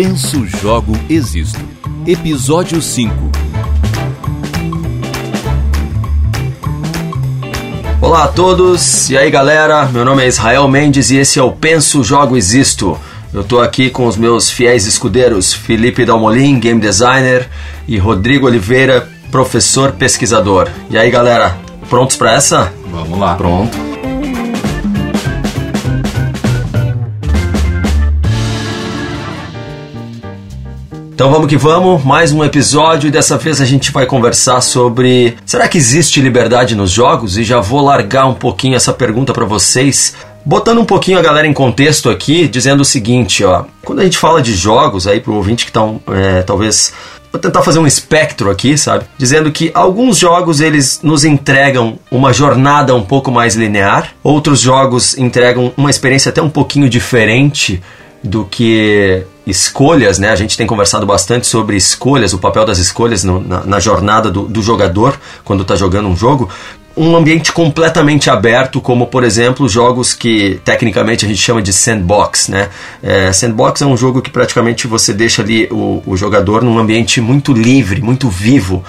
Penso, Jogo, Existo. Episódio 5 Olá a todos, e aí galera, meu nome é Israel Mendes e esse é o Penso, Jogo, Existo. Eu tô aqui com os meus fiéis escudeiros Felipe Dalmolin, game designer, e Rodrigo Oliveira, professor pesquisador. E aí galera, prontos para essa? Vamos lá. Pronto. Então vamos que vamos, mais um episódio e dessa vez a gente vai conversar sobre será que existe liberdade nos jogos? E já vou largar um pouquinho essa pergunta para vocês, botando um pouquinho a galera em contexto aqui, dizendo o seguinte, ó, quando a gente fala de jogos aí pro ouvinte que estão é, talvez Vou tentar fazer um espectro aqui, sabe? Dizendo que alguns jogos eles nos entregam uma jornada um pouco mais linear, outros jogos entregam uma experiência até um pouquinho diferente do que escolhas, né? A gente tem conversado bastante sobre escolhas, o papel das escolhas no, na, na, jornada do, do jogador quando está jogando um jogo. Um ambiente completamente aberto, como por exemplo jogos que tecnicamente a gente chama de sandbox, né? É, sandbox é um jogo que praticamente você deixa ali o, o jogador num ambiente muito livre, muito vivo.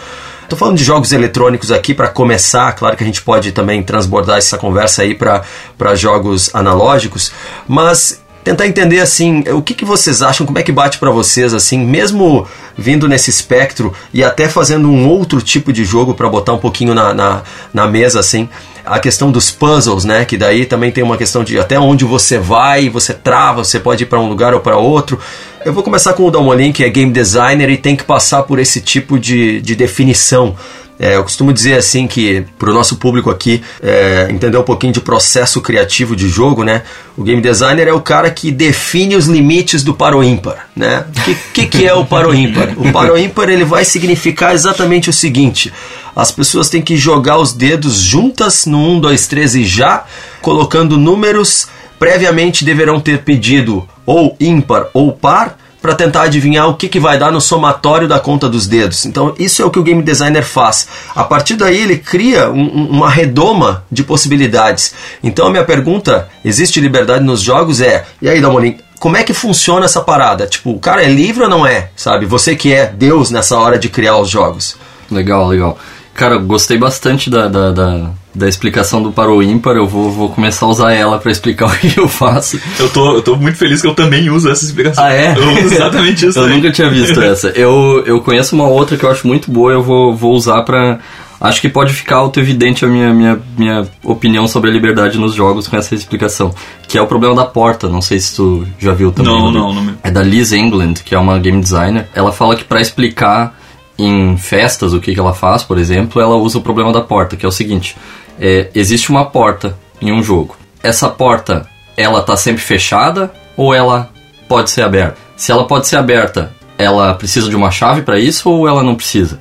Tô falando de jogos eletrônicos aqui para começar, claro que a gente pode também transbordar essa conversa aí para jogos analógicos, mas tentar entender assim, o que, que vocês acham, como é que bate para vocês assim, mesmo vindo nesse espectro e até fazendo um outro tipo de jogo para botar um pouquinho na, na, na, mesa assim, a questão dos puzzles, né, que daí também tem uma questão de até onde você vai, você trava, você pode ir para um lugar ou para outro. Eu vou começar com o Dalmolin, que é game designer e tem que passar por esse tipo de, de definição é, eu costumo dizer assim que para o nosso público aqui é, entender um pouquinho de processo criativo de jogo, né? O game designer é o cara que define os limites do paro ímpar, né? O que, que, que é o paro ímpar? O paro ímpar ele vai significar exatamente o seguinte: as pessoas têm que jogar os dedos juntas no 1, 2, 3 e já, colocando números previamente deverão ter pedido ou ímpar ou par para tentar adivinhar o que, que vai dar no somatório da conta dos dedos. Então, isso é o que o game designer faz. A partir daí, ele cria um, uma redoma de possibilidades. Então, a minha pergunta: existe liberdade nos jogos? É. E aí, Damolim, como é que funciona essa parada? Tipo, o cara é livre ou não é? Sabe? Você que é Deus nessa hora de criar os jogos. Legal, legal. Cara, gostei bastante da, da, da, da explicação do para o ímpar. Eu vou, vou começar a usar ela para explicar o que eu faço. Eu tô, eu tô muito feliz que eu também uso essa explicação. Ah, é? Eu uso exatamente isso. eu aí. nunca tinha visto essa. Eu, eu conheço uma outra que eu acho muito boa eu vou, vou usar para Acho que pode ficar auto-evidente a minha, minha, minha opinião sobre a liberdade nos jogos com essa explicação. Que é o problema da porta. Não sei se tu já viu também. Não, não, não. É da Liz England, que é uma game designer. Ela fala que para explicar em festas, o que, que ela faz, por exemplo, ela usa o problema da porta, que é o seguinte: é, existe uma porta em um jogo. Essa porta, ela está sempre fechada ou ela pode ser aberta? Se ela pode ser aberta, ela precisa de uma chave para isso ou ela não precisa?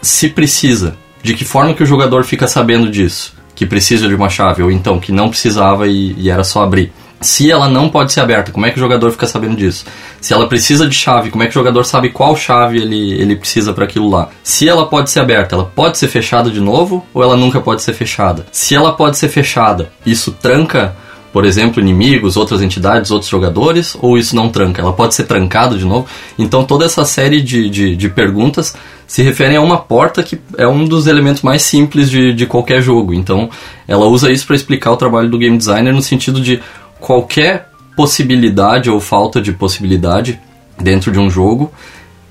Se precisa, de que forma que o jogador fica sabendo disso? Que precisa de uma chave ou então que não precisava e, e era só abrir? Se ela não pode ser aberta, como é que o jogador fica sabendo disso? Se ela precisa de chave, como é que o jogador sabe qual chave ele, ele precisa para aquilo lá? Se ela pode ser aberta, ela pode ser fechada de novo ou ela nunca pode ser fechada? Se ela pode ser fechada, isso tranca por exemplo, inimigos, outras entidades, outros jogadores, ou isso não tranca? Ela pode ser trancada de novo? Então, toda essa série de, de, de, perguntas se referem a uma porta que é um dos elementos mais simples de, de qualquer jogo. Então, ela usa isso para explicar o trabalho do game designer no sentido de qualquer possibilidade ou falta de possibilidade dentro de um jogo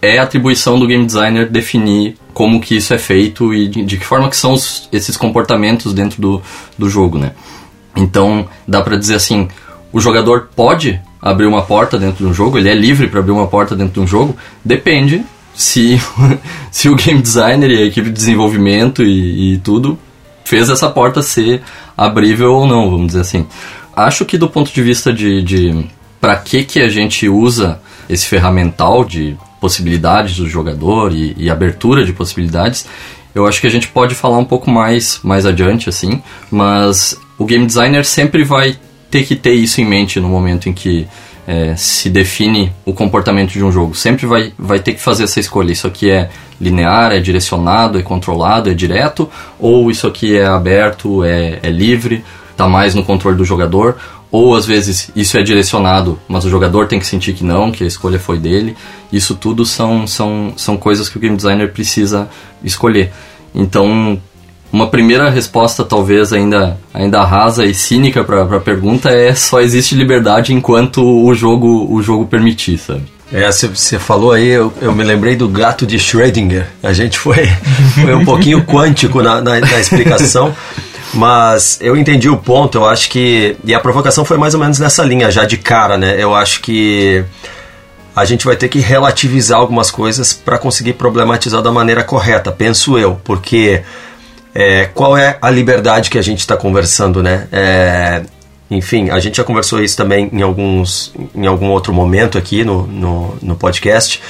é atribuição do game designer definir como que isso é feito e de, de que forma que são os, esses comportamentos dentro do, do jogo, né? Então, dá para dizer assim, o jogador pode abrir uma porta dentro de um jogo, ele é livre para abrir uma porta dentro de um jogo, depende se, se o game designer e a equipe de desenvolvimento e, e tudo fez essa porta ser abrível ou não, vamos dizer assim. Acho que do ponto de vista de, de para que, que a gente usa esse ferramental de possibilidades do jogador e, e, abertura de possibilidades, eu acho que a gente pode falar um pouco mais mais adiante assim, mas o game designer sempre vai ter que ter isso em mente no momento em que é, se define o comportamento de um jogo. Sempre vai, vai ter que fazer essa escolha. Isso aqui é linear, é direcionado, é controlado, é direto, ou isso aqui é aberto, é, é livre está mais no controle do jogador, ou às vezes isso é direcionado, mas o jogador tem que sentir que não, que a escolha foi dele. Isso tudo são, são, são coisas que o game designer precisa escolher. Então, uma primeira resposta talvez ainda, ainda rasa e cínica para a pergunta é só existe liberdade enquanto o jogo, o jogo permitir, sabe? É, você falou aí, eu, eu, me lembrei do gato de Schrödinger. A gente foi, foi um pouquinho quântico na, na, na explicação. Mas eu entendi o ponto, eu acho que. E a provocação foi mais ou menos nessa linha, já de cara, né? Eu acho que a gente vai ter que relativizar algumas coisas para conseguir problematizar da maneira correta, penso eu, porque é, qual é a liberdade que a gente está conversando, né? É, enfim, a gente já conversou isso também em, alguns, em algum outro momento aqui no, no, no podcast,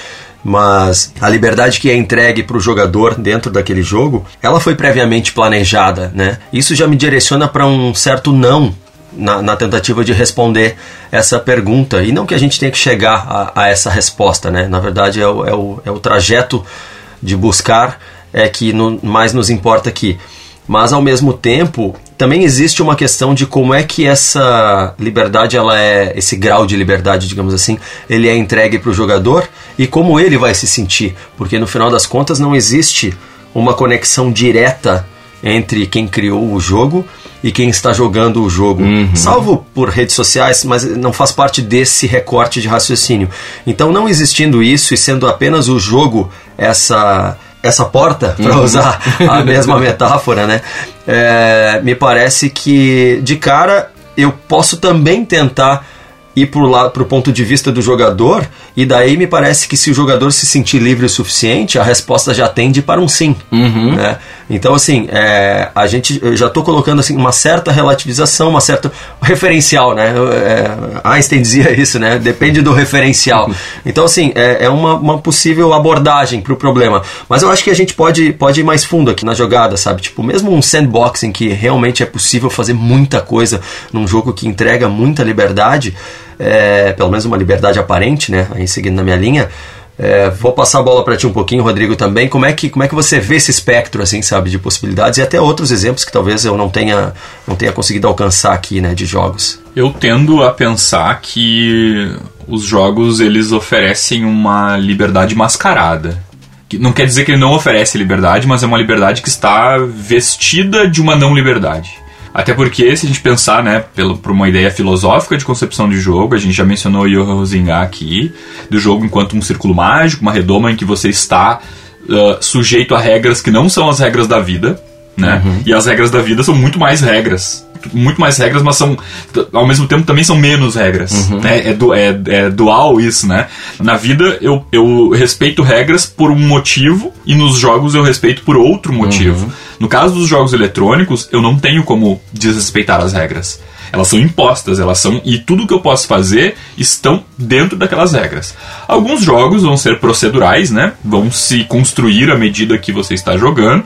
mas a liberdade que é entregue para o jogador dentro daquele jogo, ela foi previamente planejada, né? Isso já me direciona para um certo não na, na, tentativa de responder essa pergunta. E não que a gente tenha que chegar a, a essa resposta, né? Na verdade, é o, é o, é o trajeto de buscar é que no, mais nos importa aqui. Mas, ao mesmo tempo, também existe uma questão de como é que essa liberdade, ela é esse grau de liberdade, digamos assim, ele é entregue para o jogador e como ele vai se sentir, porque no final das contas não existe uma conexão direta entre quem criou o jogo e quem está jogando o jogo, uhum. salvo por redes sociais, mas não faz parte desse recorte de raciocínio. Então, não existindo isso e sendo apenas o jogo essa essa porta, para uhum. usar a mesma metáfora, né? É, me parece que de cara eu posso também tentar ir para o ponto de vista do jogador, e daí me parece que se o jogador se sentir livre o suficiente, a resposta já tende para um sim. Uhum. Né? Então, assim, é, a gente, eu já estou colocando assim, uma certa relativização, uma certa referencial, né? É, Einstein dizia isso, né? Depende do referencial. Então, assim, é, é uma, uma possível abordagem para o problema. Mas eu acho que a gente pode, pode ir mais fundo aqui na jogada, sabe? Tipo, mesmo um sandboxing que realmente é possível fazer muita coisa num jogo que entrega muita liberdade, é, pelo menos uma liberdade aparente, né? Aí seguindo na minha linha. É, vou passar a bola para ti um pouquinho, Rodrigo, também. Como é que como é que você vê esse espectro, assim, sabe, de possibilidades e até outros exemplos que talvez eu não tenha não tenha conseguido alcançar aqui, né, de jogos. Eu tendo a pensar que os jogos eles oferecem uma liberdade mascarada. Não quer dizer que ele não oferece liberdade, mas é uma liberdade que está vestida de uma não liberdade. Até porque, se a gente pensar, né, pelo, por uma ideia filosófica de concepção de jogo, a gente já mencionou o Johan Rosinga aqui, do jogo enquanto um círculo mágico, uma redoma em que você está uh, sujeito a regras que não são as regras da vida, né? Uhum. E as regras da vida são muito mais regras. Muito mais regras, mas são ao mesmo tempo também são menos regras. Uhum. Né? É, du, é, é, dual isso, né? Na vida eu, eu respeito regras por um motivo e nos jogos eu respeito por outro motivo. Uhum. No caso dos jogos eletrônicos, eu não tenho como desrespeitar as regras. Elas são impostas, elas são. E tudo que eu posso fazer estão dentro daquelas regras. Alguns jogos vão ser procedurais, né? Vão se construir à medida que você está jogando.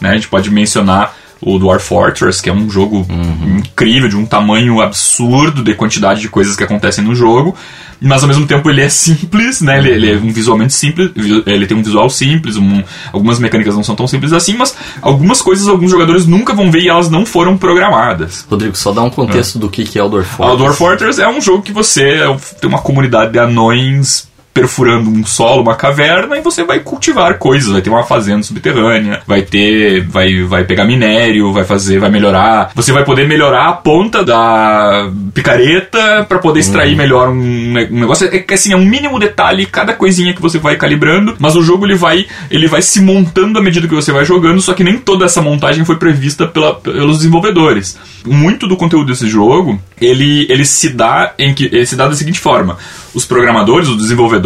Né? A gente pode mencionar o Dwarf Fortress, que é um jogo uhum. incrível, de um tamanho absurdo de quantidade de coisas que acontecem no jogo, mas ao mesmo tempo ele é simples, né? Ele, ele é um visualmente simples, ele tem um visual simples, um, algumas mecânicas não são tão simples assim, mas algumas coisas alguns jogadores nunca vão ver e elas não foram programadas. Rodrigo, só dá um contexto é. do que é o Dwarf Fortress. O Dwarf Fortress é um jogo que você é tem uma comunidade de anões perfurando um solo, uma caverna, e você vai cultivar coisas. Vai ter uma fazenda subterrânea, vai ter. Vai, vai pegar minério, vai fazer, vai melhorar. Você vai poder melhorar a ponta da picareta para poder extrair uhum. melhor um, um, negócio. É que assim, é um mínimo detalhe, cada coisinha que você vai calibrando, mas o jogo ele vai, ele vai se montando à medida que você vai jogando, só que nem toda essa montagem foi prevista pela, pelos desenvolvedores. Muito do conteúdo desse jogo, ele, ele se dá em que ele se dá da seguinte forma: os programadores, os desenvolvedores,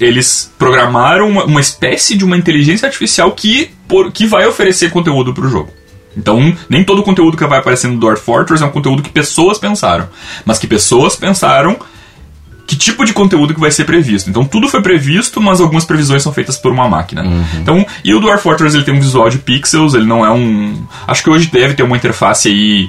eles programaram uma, uma espécie de uma inteligência artificial que, por, que vai oferecer conteúdo para o jogo. Então, nem todo o conteúdo que vai aparecer no Dwarf Fortress é um conteúdo que pessoas pensaram, mas que pessoas pensaram que tipo de conteúdo que vai ser previsto. Então tudo foi previsto, mas algumas previsões são feitas por uma máquina. Uhum. Então, e o Dwarf Fortress ele tem um visual de pixels, ele não é um, acho que hoje deve ter uma interface aí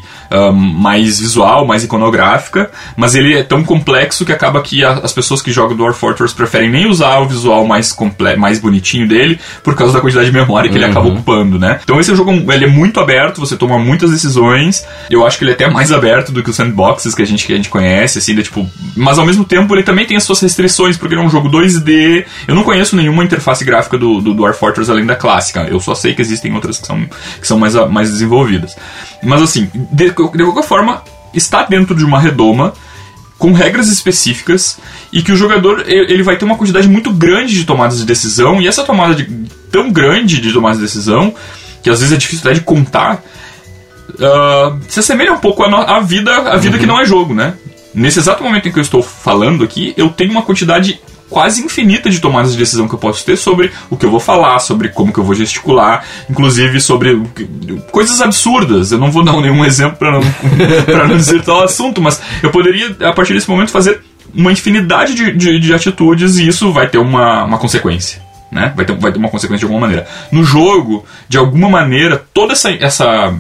mais visual, mais iconográfica, mas ele é tão complexo que acaba que a, as pessoas que jogam Dwarf Fortress preferem nem usar o visual mais, comple mais bonitinho dele por causa da quantidade de memória que uhum. ele acaba ocupando, né? Então esse jogo ele é muito aberto, você toma muitas decisões. Eu acho que ele é até mais aberto do que os sandboxes que a gente, que a gente conhece, assim, de, tipo, mas ao mesmo tempo ele também tem as suas restrições, porque ele é um jogo 2D. Eu não conheço nenhuma interface gráfica do, do Dwarf Fortress além da clássica. Eu só sei que existem outras que são, que são mais, mais desenvolvidas. Mas assim, de, de qualquer forma, está dentro de uma redoma com regras específicas e que o jogador ele vai ter uma quantidade muito grande de tomadas de decisão e essa tomada de, tão grande de tomadas de decisão que às vezes é difícil até de contar uh, se assemelha um pouco à, vida a vida uhum. que não é jogo, né? Nesse exato momento em que eu estou falando aqui, eu tenho uma quantidade quase infinita de tomadas de decisão que eu posso ter sobre o que eu vou falar, sobre como que eu vou gesticular, inclusive sobre coisas absurdas. Eu não vou dar nenhum exemplo para não, pra não dizer tal assunto, mas eu poderia, a partir desse momento, fazer uma infinidade de, de, de atitudes e isso vai ter uma, uma consequência. Né? Vai, ter, vai ter uma consequência de alguma maneira. No jogo, de alguma maneira, toda essa, essa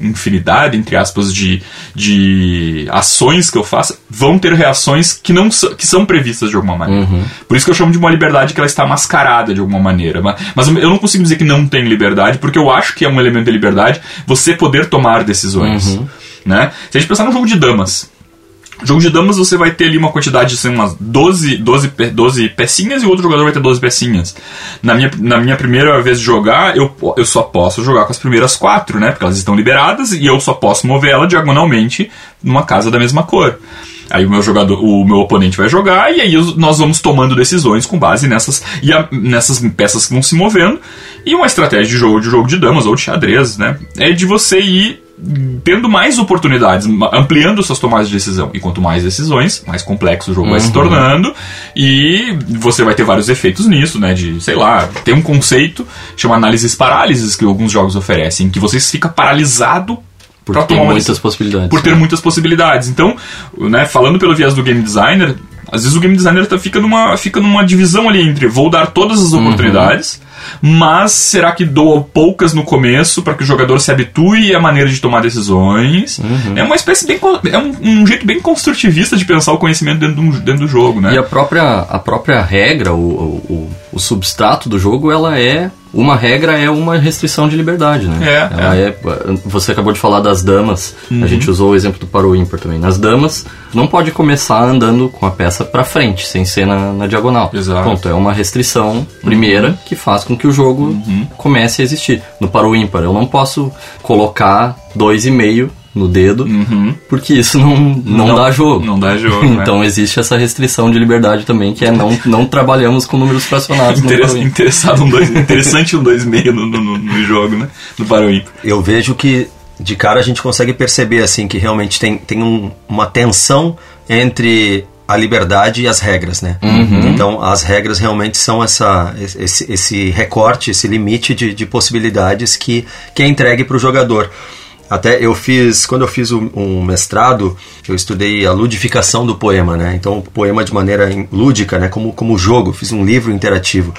infinidade, entre aspas, de, de ações que eu faça, vão ter reações que não que são previstas de alguma maneira. Uhum. Por isso que eu chamo de uma liberdade que ela está mascarada de alguma maneira. Mas, mas eu não consigo dizer que não tem liberdade, porque eu acho que é um elemento de liberdade você poder tomar decisões. Uhum. Né? Se a gente pensar num jogo de damas, Jogo de damas você vai ter ali uma quantidade de assim, umas 12, 12, 12 pecinhas e o outro jogador vai ter 12 pecinhas. Na minha, na minha primeira vez de jogar, eu, eu só posso jogar com as primeiras quatro, né? Porque elas estão liberadas e eu só posso mover ela diagonalmente numa casa da mesma cor. Aí o meu jogador, o meu oponente vai jogar e aí nós vamos tomando decisões com base nessas e a, nessas peças que vão se movendo. E uma estratégia de jogo de jogo de damas ou de xadrez, né, é de você ir tendo mais oportunidades, ampliando suas tomadas de decisão. E quanto mais decisões, mais complexo o jogo uhum. vai se uhum. tornando. E você vai ter vários efeitos nisso, né? De, sei lá, tem um conceito chama análises parálises que alguns jogos oferecem, que você fica paralisado por ter muitas possibilidades. Por ter né? muitas possibilidades. Então, né, falando pelo viés do game designer, às vezes o game designer tá, fica, numa, fica numa divisão ali entre vou dar todas as uhum. oportunidades, uhum. mas será que dou poucas no começo para que o jogador se habitue à maneira de tomar decisões? Uhum. É uma espécie bem. É um, um, jeito bem construtivista de pensar o conhecimento dentro do, dentro do jogo, né? E a própria, a própria regra, o, o, o substrato do jogo, ela é uma regra é uma restrição de liberdade, né? É, é. é você acabou de falar das damas, uhum. a gente usou o exemplo do paro ímpar também. Nas damas, não pode começar andando com a peça para frente, sem ser na, na diagonal. Exato. Ponto, é uma restrição primeira uhum. que faz com que o jogo uhum. comece a existir. No paro ímpar, eu não posso colocar dois e meio no dedo, uhum. porque isso não, não, não, dá jogo. Não dá jogo. então né? existe essa restrição de liberdade também, que é não, não trabalhamos com números fracionados. Interess, no interessado um dois, interessante um 2,5 no, no, no, jogo, né? No Paroim. Eu vejo que de cara a gente consegue perceber assim que realmente tem, tem um, uma tensão entre a liberdade e as regras, né? Uhum. Então, as regras realmente são essa, esse, esse recorte, esse limite de, de possibilidades que, que é entregue para o jogador. Até eu fiz, quando eu fiz um, mestrado, eu estudei a ludificação do poema, né? Então, o poema de maneira lúdica, né? Como, como jogo, fiz um livro interativo.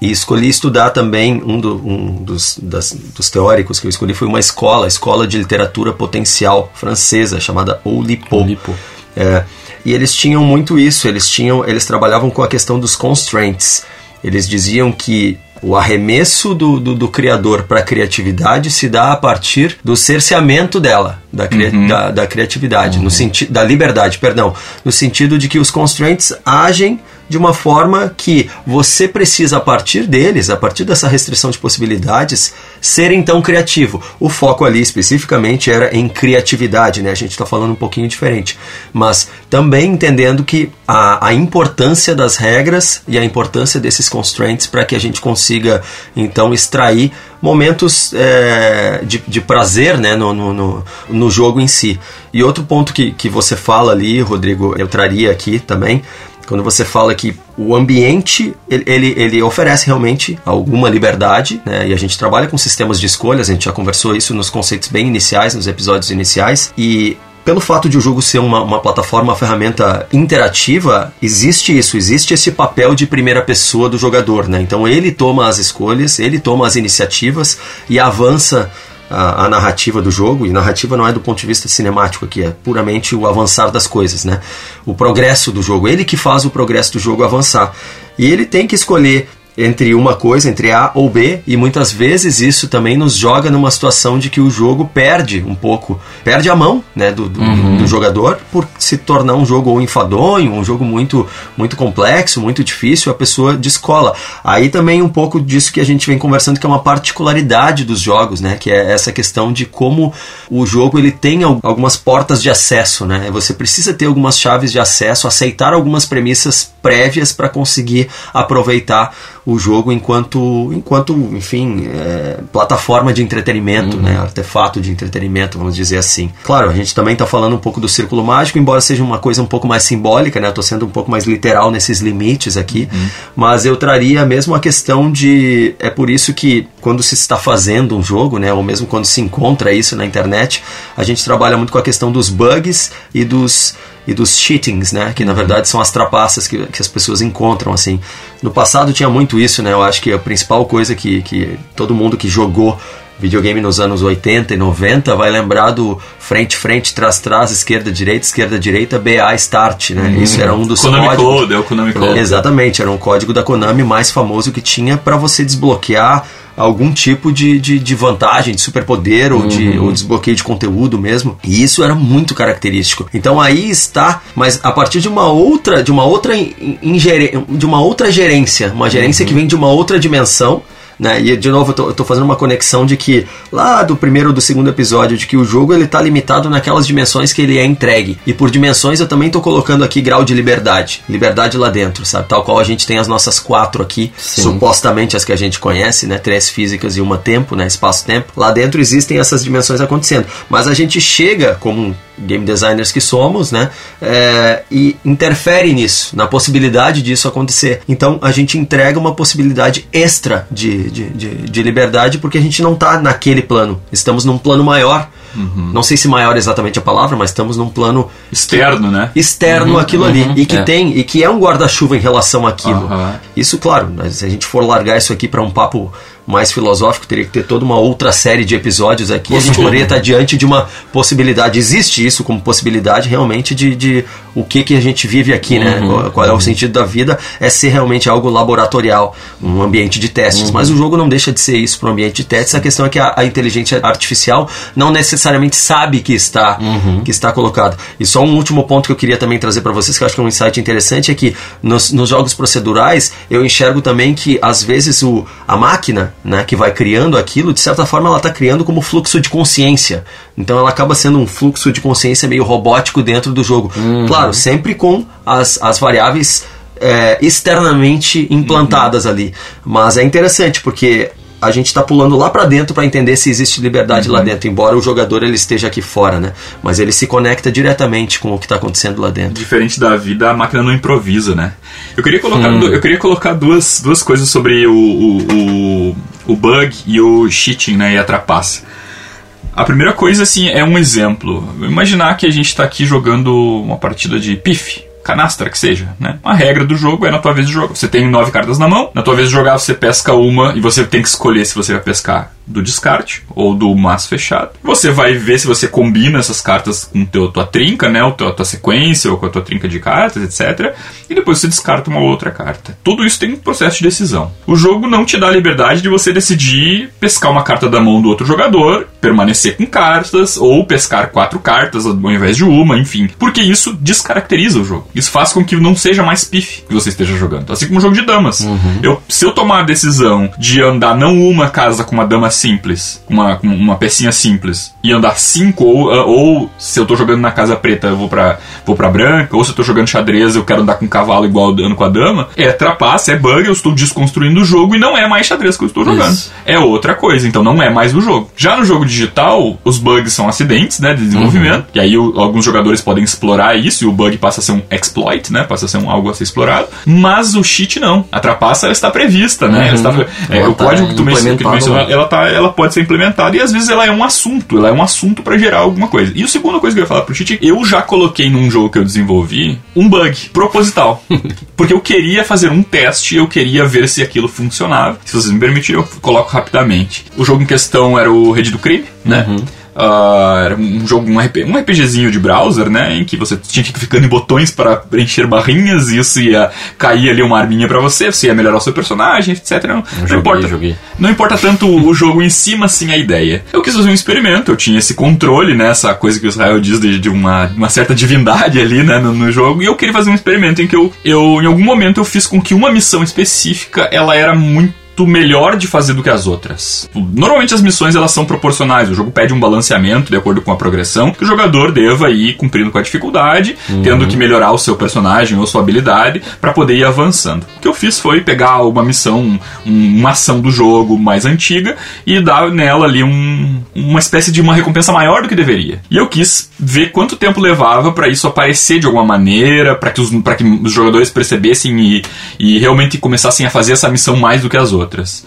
E escolhi estudar também, um, do, um dos, das, dos teóricos que eu escolhi foi uma escola, a Escola de Literatura Potencial francesa, chamada Oulipo. Oulipo. É, e eles tinham muito isso, eles tinham, eles trabalhavam com a questão dos constraints. Eles diziam que o arremesso do, do, do criador para a criatividade se dá a partir do cerceamento dela, da, uhum. da, da, criatividade, uhum. no sentido da liberdade, perdão, no sentido de que os constraints agem de uma forma que você precisa, a partir deles, a partir dessa restrição de possibilidades, ser então criativo. O foco ali especificamente era em criatividade, né? A gente está falando um pouquinho diferente. Mas também entendendo que a, a importância das regras e a importância desses constraints para que a gente consiga então extrair momentos é, de, de prazer né, no, no, no, jogo em si. E outro ponto que, que você fala ali, Rodrigo, eu traria aqui também, quando você fala que o ambiente ele, ele, ele, oferece realmente alguma liberdade, né? E a gente trabalha com sistemas de escolhas, a gente já conversou isso nos conceitos bem iniciais, nos episódios iniciais, e pelo fato de o jogo ser uma, uma plataforma, uma ferramenta interativa, existe isso, existe esse papel de primeira pessoa do jogador, né? Então ele toma as escolhas, ele toma as iniciativas e avança a, a, narrativa do jogo, e narrativa não é do ponto de vista cinemático aqui, é puramente o avançar das coisas, né? O progresso do jogo, ele que faz o progresso do jogo avançar. E ele tem que escolher entre uma coisa, entre A ou B, e muitas vezes isso também nos joga numa situação de que o jogo perde um pouco, perde a mão né, do, do, uhum. do jogador por se tornar um jogo enfadonho, um jogo muito, muito complexo, muito difícil, a pessoa descola. Aí também um pouco disso que a gente vem conversando, que é uma particularidade dos jogos, né, que é essa questão de como o jogo ele tem algumas portas de acesso, né, você precisa ter algumas chaves de acesso, aceitar algumas premissas prévias para conseguir aproveitar o jogo enquanto, enquanto enfim, é, plataforma de entretenimento, uhum. né, artefato de entretenimento, vamos dizer assim. Claro, a gente também está falando um pouco do círculo mágico, embora seja uma coisa um pouco mais simbólica, né, estou sendo um pouco mais literal nesses limites aqui, uhum. mas eu traria mesmo a questão de, é por isso que quando se está fazendo um jogo, né, ou mesmo quando se encontra isso na internet, a gente trabalha muito com a questão dos bugs e dos e dos cheatings, né? Que na verdade são as trapaças que, que as pessoas encontram, assim. No passado tinha muito isso, né? Eu acho que a principal coisa que, que todo mundo que jogou videogame nos anos 80 e 90 vai lembrar do frente, frente, trás, trás, esquerda, direita, esquerda, direita, BA, start, né? Uhum. Isso era um dos Konami códigos. Code, é o Konami Code. Exatamente, era um código da Konami mais famoso que tinha para você desbloquear algum tipo de, de, de vantagem, de superpoder ou, de, uhum. ou desbloqueio de conteúdo mesmo. E isso era muito característico. Então aí está, mas a partir de uma outra, de uma outra ingere, de uma outra gerência, uma gerência uhum. que vem de uma outra dimensão né? E de novo, eu tô, eu tô, fazendo uma conexão de que lá do primeiro ou do segundo episódio, de que o jogo ele tá limitado naquelas dimensões que ele é entregue. E por dimensões eu também tô colocando aqui grau de liberdade. Liberdade lá dentro, sabe? Tal qual a gente tem as nossas quatro aqui, Sim. supostamente as que a gente conhece, né? Três físicas e uma tempo, né? Espaço-tempo. Lá dentro existem essas dimensões acontecendo. Mas a gente chega como game designers que somos, né? É, e interfere nisso, na possibilidade disso acontecer. Então a gente entrega uma possibilidade extra de, de, de, de liberdade porque a gente não está naquele plano. Estamos num plano maior. Uhum. Não sei se maior é exatamente a palavra, mas estamos num plano externo, né? Externo uhum, aquilo uhum, ali e que é. tem e que é um guarda-chuva em relação àquilo. Isso, claro, se a gente for largar isso aqui para um papo mais filosófico, teria que ter toda uma outra série de episódios aqui. A gente poderia estar diante de uma possibilidade, existe isso como possibilidade realmente de, de o que, que a gente vive aqui, né? uhum? Qual, qual é o sentido da vida? É ser realmente algo laboratorial, um ambiente de testes. Uhum. Mas o jogo não deixa de ser isso para um ambiente de testes. A questão é que a, a inteligência artificial não necessariamente sabe que está, uhum. que está colocado. E só um último ponto que eu queria também trazer para vocês, que eu acho que é um insight interessante, é que nos, nos jogos procedurais eu enxergo também que às vezes o, a máquina né, que vai criando aquilo, de certa forma ela está criando como fluxo de consciência. Então ela acaba sendo um fluxo de consciência meio robótico dentro do jogo. Uhum. Claro, sempre com as, as variáveis é, externamente implantadas uhum. ali. Mas é interessante porque a gente está pulando lá para dentro para entender se existe liberdade uhum. lá dentro, embora o jogador ele esteja aqui fora, né? Mas ele se conecta diretamente com o que está acontecendo lá dentro. Diferente da vida, a máquina não improvisa, né? Eu queria colocar, hum. eu queria colocar duas, duas coisas sobre o, o, o, o bug e o cheating, né? E a trapaça. A primeira coisa, assim, é um exemplo. Imaginar que a gente está aqui jogando uma partida de pife canastra que seja, né? A regra do jogo é na tua vez de jogo. Você tem nove cartas na mão, na tua vez de jogar você pesca uma e você tem que escolher se você vai pescar do descarte ou do maço fechado. Você vai ver se você combina essas cartas com teu, tua trinca, né? Ou tua, tua sequência, ou com a tua trinca de cartas, etc. E depois você descarta uma outra carta. Tudo isso tem um processo de decisão. O jogo não te dá a liberdade de você decidir pescar uma carta da mão do outro jogador, permanecer com cartas, ou pescar quatro cartas ao invés de uma, enfim. Porque isso descaracteriza o jogo. Isso faz com que não seja mais pife que você esteja jogando. Assim como um jogo de damas. Uhum. Eu, se eu tomar a decisão de andar não uma casa com uma dama simples, uma, uma pecinha simples, e andar cinco, ou, ah, ou se eu tô jogando na casa preta eu vou pra, vou pra branca, ou se eu tô jogando xadrez eu quero andar com um cavalo igual andando com a dama, é trapaça, é bug, eu estou desconstruindo o jogo e não é mais xadrez que eu estou jogando. Isso. É outra coisa, então não é mais o jogo. Já no jogo digital, os bugs são acidentes, né, de desenvolvimento, uhum. e aí o, alguns jogadores podem explorar isso e o bug passa a ser um exploit, né, passa a ser um, algo a ser explorado, mas o cheat não. A trapaça ela está prevista, né, uhum. está, é, o tá código que tu mencionou, ela está ela, ela pode ser implementada e às vezes ela é um assunto, ela é um assunto para gerar alguma coisa. E a segunda coisa que eu ia falar pro Titi, eu já coloquei num jogo que eu desenvolvi um bug proposital. porque eu queria fazer um teste, eu queria ver se aquilo funcionava. Se vocês me permitirem, eu coloco rapidamente. O jogo em questão era o Rede do Crime, né? Uhum. Uh, era um jogo, um, um RPGzinho de browser, né? Em que você tinha que ir clicando em botões para preencher barrinhas e isso ia cair ali uma arminha para você, você ia melhorar o seu personagem, etc. Não, não joguei, importa. joguei. Não importa tanto o jogo em si, mas sim a ideia. Eu quis fazer um experimento, eu tinha esse controle, né? Essa coisa que o Israel diz de, de uma, uma certa divindade ali, né? No, no, jogo, e eu queria fazer um experimento em que eu, eu, em algum momento, eu fiz com que uma missão específica ela era muito melhor de fazer do que as outras. Normalmente as missões elas são proporcionais, o jogo pede um balanceamento de acordo com a progressão, que o jogador deva ir cumprindo com a dificuldade, uhum. tendo que melhorar o seu personagem ou sua habilidade para poder ir avançando. O que eu fiz foi pegar uma missão, um, uma ação do jogo mais antiga e dar nela ali um, uma espécie de uma recompensa maior do que deveria. E eu quis ver quanto tempo levava para isso aparecer de alguma maneira, para que, os, que os jogadores percebessem e, e realmente começassem a fazer essa missão mais do que as outras outras.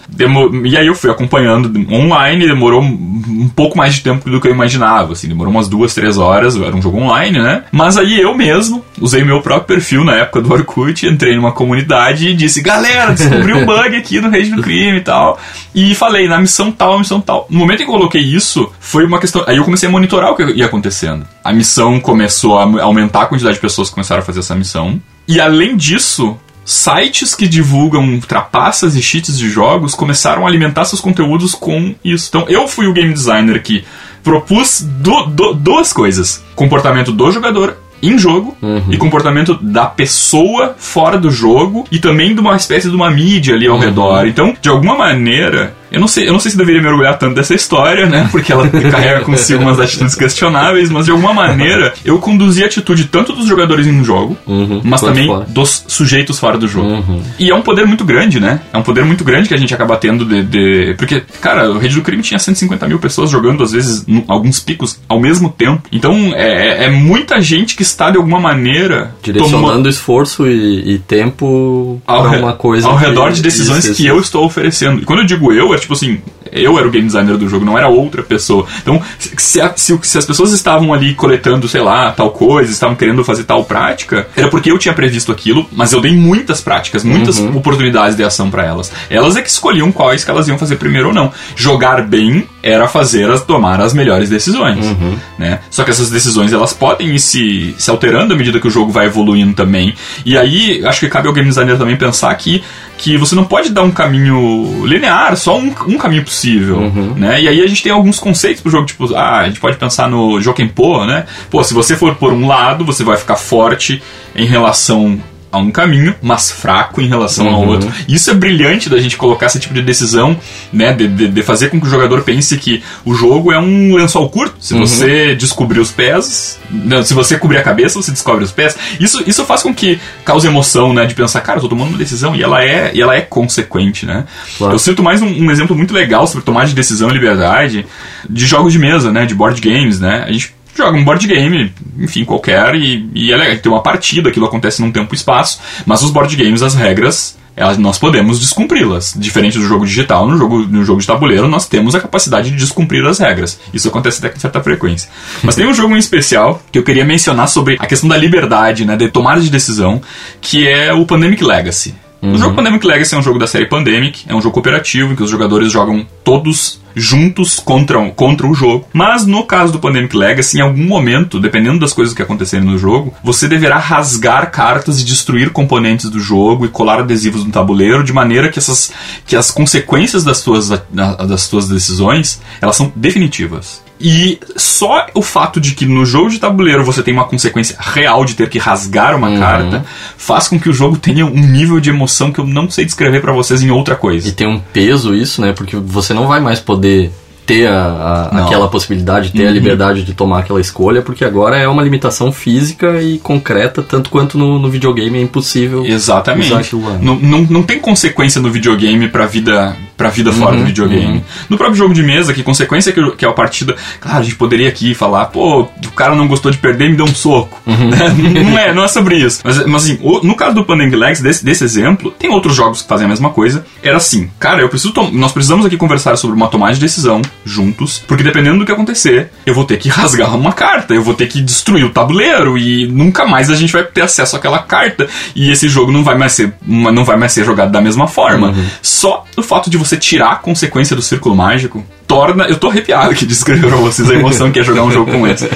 E aí eu fui acompanhando online, demorou um pouco mais de tempo do que eu imaginava, assim, demorou umas duas, três horas, era um jogo online, né? Mas aí eu mesmo usei meu próprio perfil na época do Orkut, entrei numa comunidade e disse, galera, descobri um bug aqui no Rede do Crime e tal. E falei, na missão tal, missão tal. No momento em que eu coloquei isso, foi uma questão. Aí eu comecei a monitorar o que ia acontecendo. A missão começou a aumentar a quantidade de pessoas que começaram a fazer essa missão. E além disso, sites que divulgam trapaças e cheats de jogos começaram a alimentar seus conteúdos com isso. Então eu fui o game designer que propus do, do, duas coisas: comportamento do jogador em jogo uhum. e comportamento da pessoa fora do jogo e também de uma espécie de uma mídia ali ao uhum. redor. Então, de alguma maneira, eu não sei, eu não sei se deveria me orgulhar tanto dessa história, né? Porque ela carrega consigo umas atitudes questionáveis, mas de alguma maneira eu conduzi a atitude tanto dos jogadores em um jogo, uhum, mas também fora. dos sujeitos fora do jogo. Uhum. E é um poder muito grande, né? É um poder muito grande que a gente acaba tendo de. de... Porque, cara, o Rede do Crime tinha 150 mil pessoas jogando, às vezes, alguns picos ao mesmo tempo. Então é, é, é muita gente que está de alguma maneira. Direcionando toma... esforço e, e tempo para uma coisa. Ao redor de decisões que eu estou oferecendo. E quando eu digo eu, tipo assim, eu era o game designer do jogo, não era outra pessoa. Então, se, a, se, se, as pessoas estavam ali coletando, sei lá, tal coisa, estavam querendo fazer tal prática, era porque eu tinha previsto aquilo, mas eu dei muitas práticas, muitas uhum. oportunidades de ação para elas. Elas é que escolhiam quais que elas iam fazer primeiro ou não. Jogar bem era fazer as tomar as melhores decisões, uhum. né? Só que essas decisões elas podem ir se, se alterando à medida que o jogo vai evoluindo também. E aí, acho que cabe ao game designer também pensar que que você não pode dar um caminho linear, só um, um caminho possível, uhum. né? E aí a gente tem alguns conceitos pro jogo, tipo, ah, a gente pode pensar no Jokenpo, né? Pô, se você for por um lado, você vai ficar forte em relação a um caminho, mas fraco em relação uhum. ao outro. Isso é brilhante da gente colocar esse tipo de decisão, né? De, de, de, fazer com que o jogador pense que o jogo é um lençol curto. Se uhum. você descobrir os pés, não, se você cobrir a cabeça, você descobre os pés. Isso, isso faz com que cause emoção, né? De pensar, cara, eu tô tomando uma decisão e ela é, e ela é consequente, né? Claro. Eu sinto mais um, um, exemplo muito legal sobre tomar de decisão e liberdade de jogos de mesa, né? De board games, né? A gente joga um board game, enfim, qualquer, e, e é legal. Tem uma partida, aquilo acontece num tempo e espaço, mas os board games, as regras, elas, nós podemos descumpri-las. Diferente do jogo digital, no jogo, no jogo de tabuleiro, nós temos a capacidade de descumprir as regras. Isso acontece até com certa frequência. Mas tem um jogo em especial que eu queria mencionar sobre a questão da liberdade, né, de tomada de decisão, que é o Pandemic Legacy. Uhum. O jogo Pandemic Legacy é um jogo da série Pandemic, é um jogo cooperativo em que os jogadores jogam todos juntos contra, contra o jogo. Mas no caso do Pandemic Legacy, em algum momento, dependendo das coisas que acontecerem no jogo, você deverá rasgar cartas e destruir componentes do jogo e colar adesivos no tabuleiro de maneira que essas que as consequências das suas das suas decisões, elas são definitivas. E só o fato de que no jogo de tabuleiro você tem uma consequência real de ter que rasgar uma uhum. carta faz com que o jogo tenha um nível de emoção que eu não sei descrever para vocês em outra coisa. E tem um peso isso, né? Porque você não vai mais poder ter a, a aquela possibilidade, ter uhum. a liberdade de tomar aquela escolha, porque agora é uma limitação física e concreta, tanto quanto no, no videogame é impossível. Exatamente. Não, não, não tem consequência no videogame para a vida pra vida fora do videogame. No próprio jogo de mesa, que consequência que, que é a partida. Claro, a gente poderia aqui falar, pô, o cara não gostou de perder, me deu um soco. não é, não é sobre isso. Mas, mas assim, no caso do Pandang Legs, desse, desse exemplo, tem outros jogos que fazem a mesma coisa. Era assim, cara, eu preciso nós precisamos aqui conversar sobre uma tomada de decisão juntos, porque dependendo do que acontecer, eu vou ter que rasgar uma carta, eu vou ter que destruir o tabuleiro e nunca mais a gente vai ter acesso àquela carta e esse jogo não vai mais ser, não vai mais ser jogado da mesma forma. Só o fato de você tirar a consequência do círculo mágico torna, eu tô arrepiado aqui de escrever pra vocês a emoção que é jogar um jogo como esse.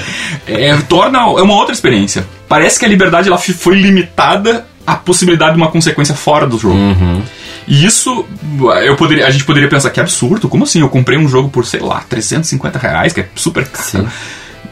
É, torna é uma outra experiência. Parece que a liberdade ela foi limitada à possibilidade de uma consequência fora do jogo. E isso, eu poderia, a gente poderia pensar que é absurdo. Como assim? Eu comprei um jogo por, sei lá, 350 reais, que é super caro.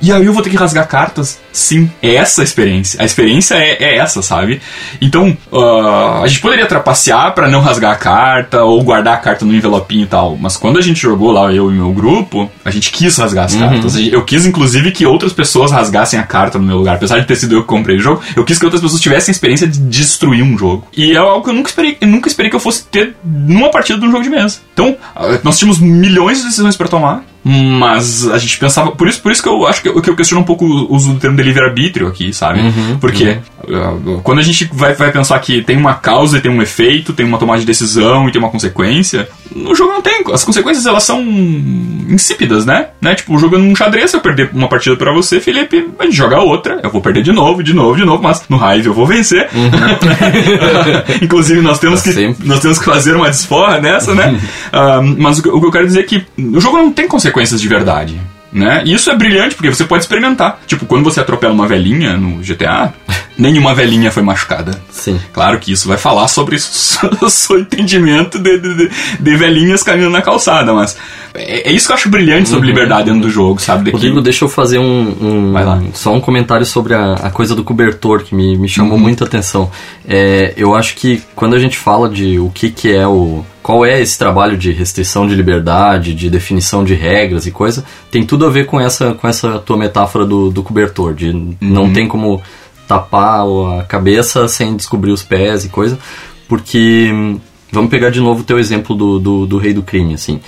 E aí eu vou ter que rasgar cartas? Sim, é essa a experiência. A experiência é, é essa, sabe? Então, ah, a gente poderia trapacear pra não rasgar a carta ou guardar a carta no envelopinho e tal. Mas quando a gente jogou lá, eu e meu grupo, a gente quis rasgar as cartas. Eu quis, inclusive, que outras pessoas rasgassem a carta no meu lugar. Apesar de ter sido eu que comprei o jogo, eu quis que outras pessoas tivessem a experiência de destruir um jogo. E é algo que eu nunca esperei, eu nunca esperei que eu fosse ter numa partida de um jogo de mesa. Então, ah, nós tínhamos milhões de decisões pra tomar. Mas a gente pensava. Por isso, por isso que eu acho que eu, que eu questiono um pouco o uso do termo de livre-arbítrio aqui, sabe? Porque uh, quando a gente vai, vai pensar que tem uma causa e tem um efeito, tem uma tomada de decisão e tem uma consequência, no jogo não tem. As consequências elas são insípidas, né? né? Tipo, jogando um xadrez, se eu perder uma partida pra você, Felipe, a gente joga outra, eu vou perder de novo, de novo, de novo, mas no Hive eu vou vencer. Inclusive, nós temos, que, Sempre. nós temos que fazer uma desforra nessa, né? Ah, mas o, que- o que eu quero dizer é que o jogo não tem consequências de verdade. Né? E isso é brilhante porque você pode experimentar. Tipo, quando você atropela uma velhinha no GTA, nenhuma velhinha foi machucada. Sim. Claro que isso vai falar sobre o seu entendimento de, de, de- velhinhas caminhando na calçada, mas é, é isso que eu acho brilhante sobre liberdade dentro do jogo, sabe? Daqui- Rodrigo, deixa eu fazer um, um- Vai lá. só um comentário sobre a, a coisa do cobertor que me, me chamou Uhum. muita atenção. É, eu acho que quando a gente fala de o que, que é o. Qual é esse trabalho de restrição de liberdade, de definição de regras e coisa, tem tudo a ver com essa, com essa tua metáfora do, do cobertor, de Uhum. não tem como tapar a cabeça sem descobrir os pés e coisa, porque hum, vamos pegar de novo o teu exemplo do, do, do rei do crime, assim.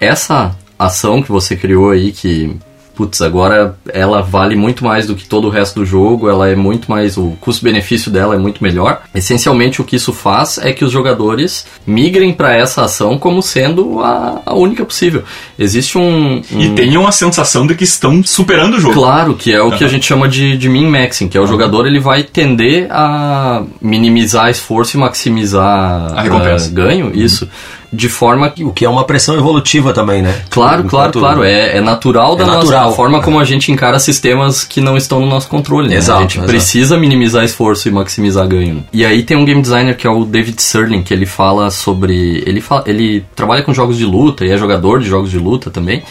Essa ação que você criou aí, que, putz, agora ela vale muito mais do que todo o resto do jogo, ela é muito mais, o custo-benefício dela é muito melhor. Essencialmente o que isso faz é que os jogadores migrem para essa ação como sendo a, a única possível. Existe um... um... E tenham a sensação de que estão superando o jogo. Claro, que é o que a gente chama de, de min-maxing, que é o jogador ele vai tender a minimizar esforço e maximizar A recompensa. eh, ganho, isso, de forma que O que é uma pressão evolutiva também, né? Claro, claro, Enquanto- claro. É, é natural da É nossa natural. a forma como a gente encara sistemas que não estão no nosso controle. né? Exato, a gente exato. precisa minimizar esforço e maximizar ganho. E aí tem um game designer que é o David Serling, que ele fala sobre. Ele, fala, ele trabalha com jogos de luta e é jogador de jogos de luta também.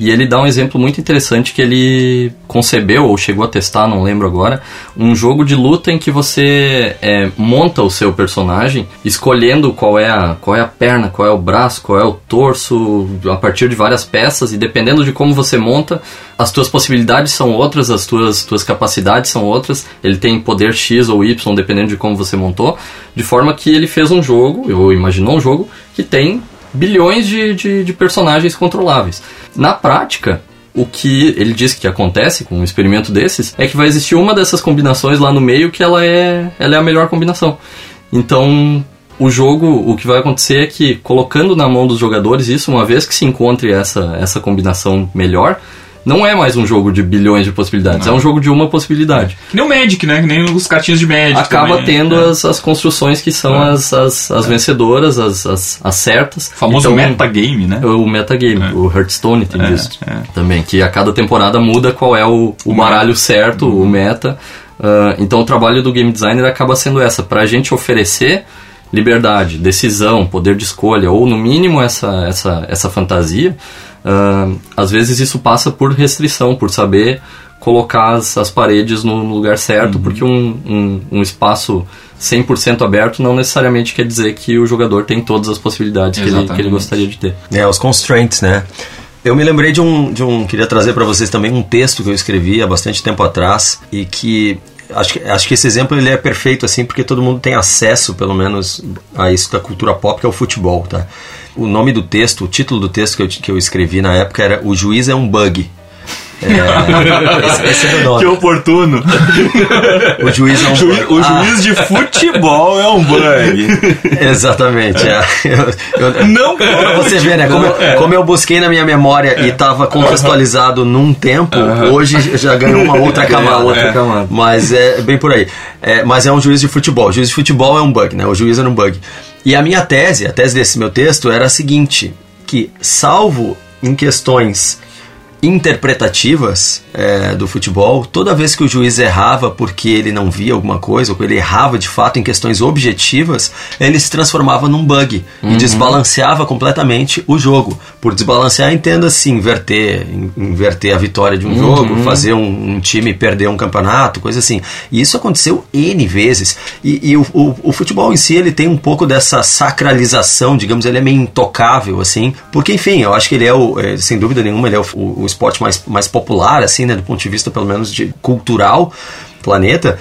E ele dá um exemplo muito interessante que ele concebeu ou chegou a testar, não lembro agora, um jogo de luta em que você é, monta o seu personagem escolhendo qual é, a, qual é a perna, qual é o braço, qual é o torso, a partir de várias peças e dependendo de como você monta, as tuas possibilidades são outras, as tuas, tuas capacidades são outras. Ele tem poder X ou Y dependendo de como você montou, de forma que ele fez um jogo, ou imaginou um jogo, que tem bilhões de, de, de personagens controláveis. Na prática, o que ele diz que acontece com um experimento desses é que vai existir uma dessas combinações lá no meio que ela é, ela é a melhor combinação. Então, o jogo, o que vai acontecer é que colocando na mão dos jogadores isso, uma vez que se encontre essa, essa combinação melhor, não é mais um jogo de bilhões de possibilidades, é um jogo de uma possibilidade Que nem o Magic, né? Que nem os cartinhos de Magic. acaba também. tendo É. as, as construções que são É. as, as, as vencedoras, as, as, as certas. O famoso Então, metagame, né? O metagame, É. o Hearthstone tem É, isso é. também, que a cada temporada muda qual é o, o baralho certo, o meta. Ah, então o trabalho do game designer acaba sendo essa, pra gente oferecer liberdade, decisão, poder de escolha, ou no mínimo essa, essa, essa fantasia, ah, às vezes isso passa por restrição, por saber colocar as, as paredes no, no lugar certo, porque um, um, um espaço 100% aberto não necessariamente quer dizer que o jogador tem todas as possibilidades que ele, que ele gostaria de ter. É, os constraints, né? Eu me lembrei de um, de um. Queria trazer para vocês também um texto que eu escrevi há bastante tempo atrás e que acho que, acho que esse exemplo ele é perfeito assim porque todo mundo tem acesso, pelo menos, a isso da cultura pop que é o futebol, tá? O nome do texto, o título do texto que eu, que eu escrevi na época era O Juiz é um Bug. É, esse, esse é o nome. Que oportuno. O juiz é um Juiz- o juiz de futebol é um bug. Exatamente. É. Eu- eu- Não Pra você ver, né? Como, eu- como eu busquei na minha memória e estava contextualizado num tempo, hoje já ganhou uma outra camada. outra É. camada. Mas é bem por aí. É, mas é um juiz de futebol. O juiz de futebol é um bug, né? O juiz era um bug. E a minha tese, a tese desse meu texto era a seguinte: que, salvo em questões interpretativas é, do futebol, toda vez que o juiz errava porque ele não via alguma coisa, ou ele errava de fato em questões objetivas, ele se transformava num bug e desbalanceava completamente o jogo. Por desbalancear, entenda-se inverter, in- inverter a vitória de um jogo, fazer um, um time perder um campeonato, coisa assim. E isso aconteceu N vezes. E, e o, o- o futebol em si, ele tem um pouco dessa sacralização, digamos, ele é meio intocável, assim, porque, enfim, eu acho que ele é, o, é, sem dúvida nenhuma, ele é o esporte mais, mais popular, assim, né, do ponto de vista, pelo menos, de cultural, planeta.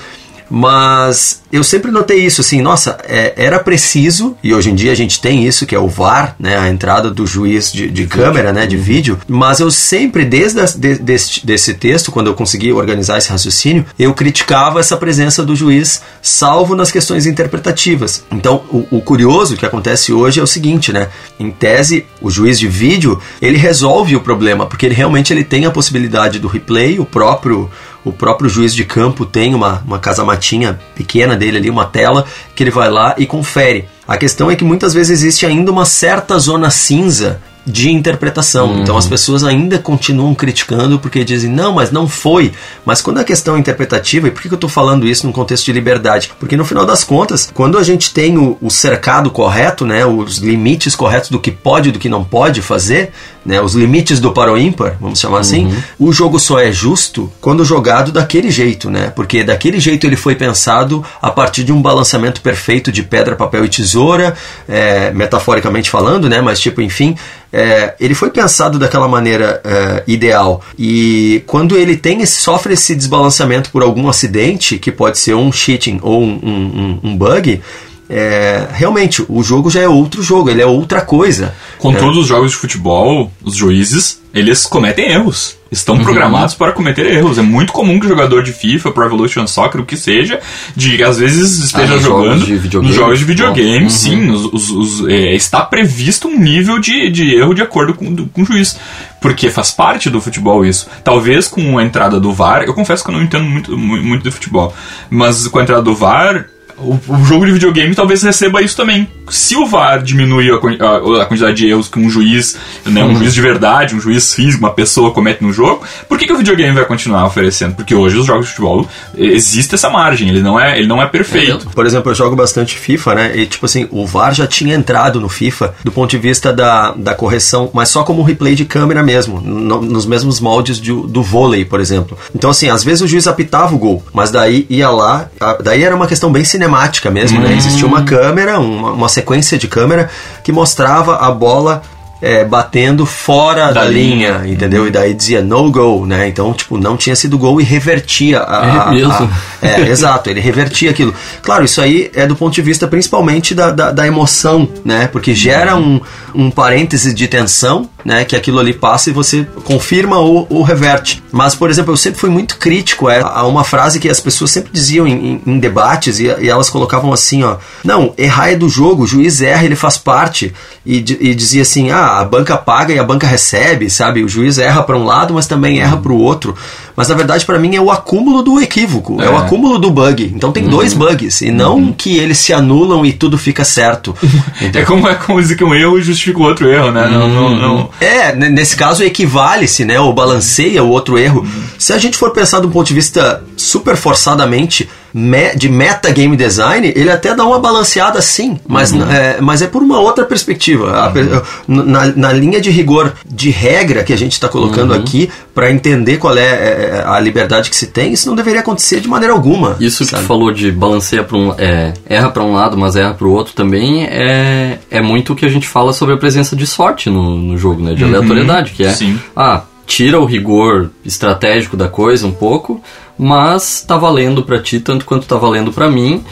Mas eu sempre notei isso, assim, nossa, é, era preciso, e hoje em dia a gente tem isso, que é o VAR, né, a entrada do juiz de, de câmera, né, de vídeo, mas eu sempre, desde as- de- desse, desse texto, quando eu consegui organizar esse raciocínio, eu criticava essa presença do juiz, salvo nas questões interpretativas. Então, o, o curioso que acontece hoje é o seguinte, né, em tese, o juiz de vídeo, ele resolve o problema, porque ele realmente ele tem a possibilidade do replay, o próprio o próprio juiz de campo tem uma, uma casamatinha pequena dele ali, uma tela, que ele vai lá e confere. A questão é que muitas vezes existe ainda uma certa zona cinza de interpretação. Então as pessoas ainda continuam criticando porque dizem, não, mas não foi. Mas quando a questão é interpretativa, e por que eu estou falando isso num contexto de liberdade? Porque no final das contas, quando a gente tem o, o cercado correto, né, os limites corretos do que pode e do que não pode fazer, né, os limites do para o ímpar, vamos chamar assim, o jogo só é justo quando jogado daquele jeito, né? Porque daquele jeito ele foi pensado a partir de um balanceamento perfeito de pedra, papel e tesoura, é, metaforicamente falando, né? Mas tipo, enfim, é, ele foi pensado daquela maneira é, ideal. E quando ele tem esse, sofre esse desbalanceamento por algum acidente, que pode ser um cheating ou um, um- um- bug, é, realmente o jogo já é outro jogo, ele é outra coisa. Com né? todos os jogos de futebol, os juízes, eles cometem erros. Estão programados para cometer erros. É muito comum que o jogador de FIFA, Pro Evolution Soccer, o que seja, de às vezes esteja nos jogando jogos nos jogos de videogame, Uhum. sim. os- os- os- é, está previsto um nível de, de erro de acordo com, do- com o juiz. Porque faz parte do futebol isso. Talvez com a entrada do VAR, eu confesso que eu não entendo muito, mu- muito de futebol, mas com a entrada do VAR, o, o jogo de videogame talvez receba isso também. Se o VAR diminuir a, a- a quantidade de erros que um juiz, né, um juiz de verdade, um juiz físico, uma pessoa comete no jogo, por que, que o videogame vai continuar oferecendo? Porque hoje os jogos de futebol existe essa margem, ele não é, ele não é perfeito. Por exemplo, eu jogo bastante FIFA, né? E tipo assim, o VAR já tinha entrado no FIFA do ponto de vista da, da correção, mas só como um replay de câmera mesmo, no- nos mesmos moldes de- do vôlei, por exemplo. Então, assim, às vezes o juiz apitava o gol, mas daí ia lá, a- daí era uma questão bem cinemática mesmo, né? Existia uma câmera, uma, uma sequência de câmera que mostrava a bola. é, batendo fora da, Da linha, linha. entendeu? E daí dizia no goal, né? Então, tipo, não tinha sido gol e revertia a, É a- mesmo? a- é, exato, ele revertia aquilo. Claro, isso aí é do ponto de vista principalmente da, da, da emoção, né? Porque gera um, um parêntese de tensão, né? Que aquilo ali passa e você confirma ou, ou reverte. Mas, por exemplo, eu sempre fui muito crítico a, a uma frase que as pessoas sempre diziam em, em- em debates e, e elas colocavam assim, ó. Não, errar é do jogo, o juiz erra, ele faz parte. E, e dizia assim, ah, a banca paga e a banca recebe, sabe? O juiz erra para um lado, mas também erra para o outro. Mas na verdade, para mim, é o acúmulo do equívoco, é, o É. acúmulo do bug. Então tem dois bugs, e não que eles se anulam e tudo fica certo. É como, é como dizer que um erro justifica o outro erro, né? Não, não, não. É, nesse caso equivale-se, né? Ou balanceia o outro erro. Se a gente for pensar um ponto de vista super forçadamente me- de meta game design, ele até dá uma balanceada sim, mas, n- é, mas é por uma outra perspectiva. A pe- na, na linha de rigor de regra que a gente está colocando aqui, para entender qual é, é, a liberdade que se tem, isso não deveria acontecer de maneira alguma. Isso que sabe? tu falou de balanceia para um, é, erra para um lado, mas erra para o outro também é, é muito o que a gente fala sobre a presença de sorte no, no jogo, né? De aleatoriedade, que é sim. ah, tira o rigor estratégico da coisa um pouco, mas tá valendo para ti tanto quanto tá valendo para mim.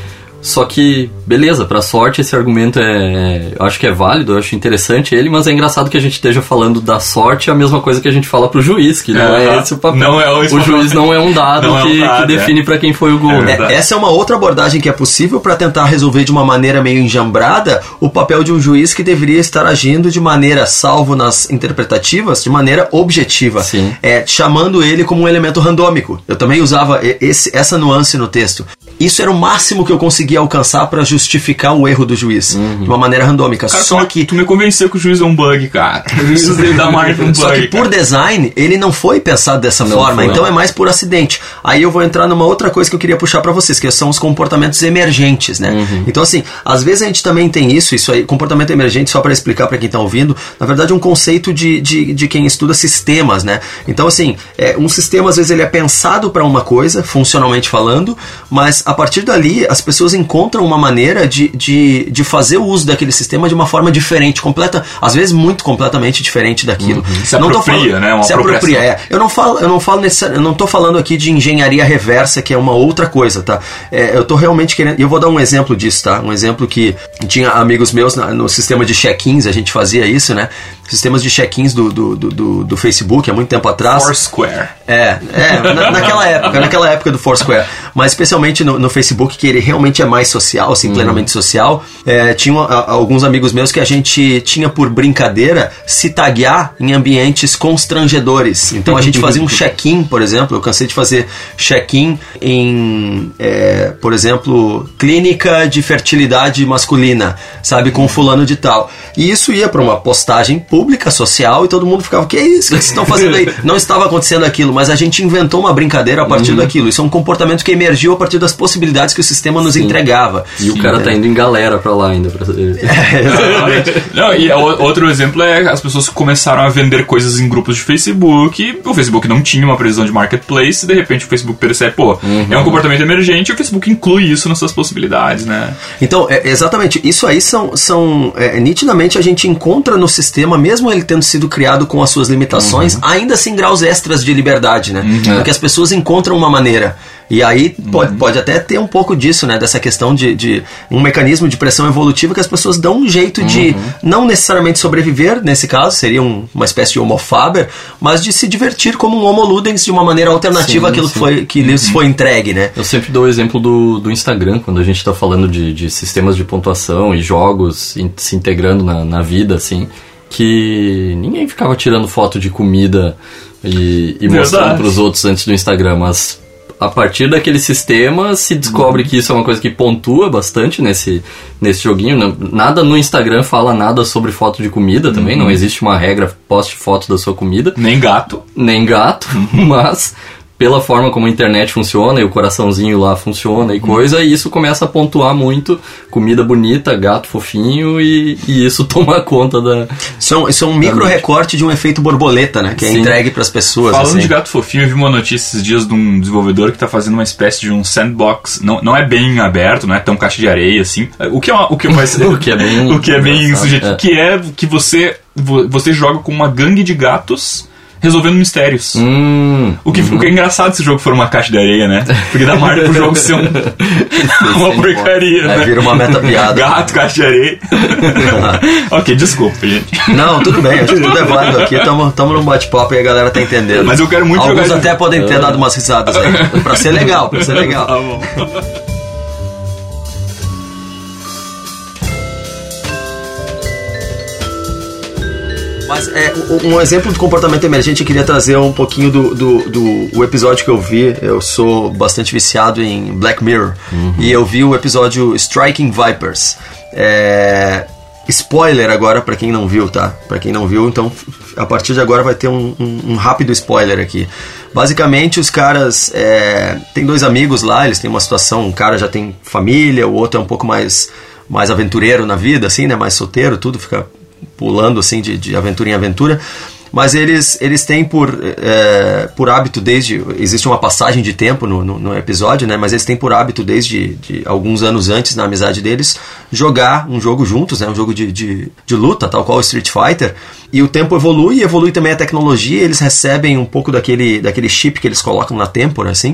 Só que, beleza, pra sorte esse argumento é. Eu acho que é válido, eu acho interessante ele, mas é engraçado que a gente esteja falando da sorte a mesma coisa que a gente fala pro juiz, que não é, É, esse o papel. não é o o juiz não é um dado, Não é um que, dado, que define pra quem foi o gol. É né? É, essa é uma outra abordagem que é possível para tentar resolver de uma maneira meio enjambrada o papel de um juiz que deveria estar agindo de maneira, salvo nas interpretativas, de maneira objetiva. Sim. É, chamando ele como um elemento randômico. Eu também usava esse- essa nuance no texto. Isso era o máximo que eu conseguia alcançar para justificar o erro do juiz, de uma maneira randômica. Cara, Só tu, me- que tu me convenceu que o juiz é um bug, cara. O juiz dele margem pra um bug. Só que por design, ele não foi pensado dessa Não forma, foi. então é mais por acidente. Aí eu vou entrar numa outra coisa que eu queria puxar pra vocês, que são os comportamentos emergentes, né? Uhum. Então assim, às vezes a gente também tem isso, isso aí, comportamento emergente, só pra explicar pra quem tá ouvindo, na verdade é um conceito de, de, de quem estuda sistemas, né? Então assim, é, um sistema às vezes ele é pensado pra uma coisa, funcionalmente falando, mas a partir dali as pessoas encontram uma maneira de, de, de fazer o uso daquele sistema de uma forma diferente, completa, às vezes muito completamente diferente daquilo. Se Não apropria, falando- né? Uma se apropria, é. Eu não falo, eu não falo necessari- eu não tô falando aqui de engenharia reversa, que é uma outra coisa, tá? É, eu tô realmente querendo, eu vou dar um exemplo disso, tá? Um exemplo que tinha amigos meus no sistema de check-ins, a gente fazia isso, né? Sistemas de check-ins do, do, do, do- Facebook há muito tempo atrás. Foursquare. É, é, na- naquela época, naquela época do Foursquare. Mas especialmente no, no Facebook, que ele realmente é mais social, assim, plenamente social. É, tinha a- alguns amigos meus que a gente tinha por brincadeira se taguear em ambientes constrangedores. Então a gente fazia um check-in, por exemplo. Eu cansei de fazer check-in em, é, por exemplo, clínica de fertilidade masculina, sabe, com fulano de tal. E isso ia para uma postagem pública, social, e todo mundo ficava, que é isso que vocês estão fazendo aí? Não estava acontecendo aquilo, mas a gente inventou uma brincadeira a partir daquilo. Isso é um comportamento que emergiu a partir das possibilidades que o sistema nos entregava. E o cara tá indo em galera pra lá ainda. Pra... Exatamente. Não, e outro exemplo é as pessoas começaram a vender coisas em grupos de Facebook. O Facebook não tinha uma previsão de marketplace, e de repente o Facebook percebe, pô, é um comportamento emergente e o Facebook inclui isso nas suas possibilidades, né? Então, é, exatamente, isso aí são, são é, nitidamente a gente encontra no sistema, mesmo ele tendo sido criado com as suas limitações, ainda assim graus extras de liberdade, né? Porque as pessoas encontram uma maneira. E aí pode, pode até ter um pouco disso, né? Dessa questão de, de um mecanismo de pressão evolutiva que as pessoas dão um jeito de não necessariamente sobreviver, nesse caso, seria um- uma espécie de homo faber, mas de se divertir como um homo ludens de uma maneira alternativa Sim, àquilo que, sim. foi, que lhes foi entregue, né? Eu sempre dou o exemplo do, do Instagram, quando a gente tá falando de, de sistemas de pontuação e jogos in- se integrando na, na vida, assim, que ninguém ficava tirando foto de comida e, e mostrando Verdade. pros outros antes do Instagram, mas a partir daquele sistema se descobre que isso é uma coisa que pontua bastante nesse, nesse joguinho. Nada no Instagram fala nada sobre foto de comida também, não existe uma regra poste foto da sua comida Nem gato. nem gato, mas pela forma como a internet funciona e o coraçãozinho lá funciona e coisa, e isso começa a pontuar muito comida bonita, gato fofinho e, e isso toma conta da. Isso é um, isso é um micro recorte de um efeito borboleta, né? Que é Sim. entregue para as pessoas. Falando assim. de gato fofinho, eu vi uma notícia esses dias de um desenvolvedor que tá fazendo uma espécie de um sandbox. Não, não é bem aberto, não é tão caixa de areia assim. O que é, uma- o que vai ser- O que é bem o que é bem sugestivo. é. Que é que você, vo- você joga com uma gangue de gatos resolvendo mistérios. Hum. O que, o que é engraçado se o jogo for uma caixa de areia, né? Porque dá margem pro jogo ser um- uma porcaria, É, né? vira uma meta piada. Gato, caixa de areia. ok, desculpa, gente. Não, tudo bem, acho que tudo é válido aqui. Tamo, tamo num bate-papo e a galera tá entendendo. Mas eu quero muito Alguns jogar até esse- podem ter dado umas risadas aí. pra ser legal, pra ser legal. Tá bom. Mas é, um exemplo de comportamento emergente eu queria trazer um pouquinho do, do, do- o episódio que eu vi. Eu sou bastante viciado em Black Mirror. E eu vi o episódio Striking Vipers. É, spoiler agora pra quem não viu, tá? Pra quem não viu, então a partir de agora vai ter um, um- um rápido spoiler aqui. Basicamente, os caras. É, tem dois amigos lá, eles têm uma situação. Um cara já tem família, o outro é um pouco mais, mais aventureiro na vida, assim, né? Mais solteiro, tudo fica pulando assim de, de aventura em aventura. Mas eles, eles têm por, é, por hábito desde. Existe uma passagem de tempo no, no, no episódio, né? Mas eles têm por hábito desde de alguns anos antes, na amizade deles, jogar um jogo juntos, né? Um jogo de, de, de luta, tal qual o Street Fighter. E o tempo evolui, evolui também a tecnologia, eles recebem um pouco daquele, daquele chip que eles colocam na têmpora, assim.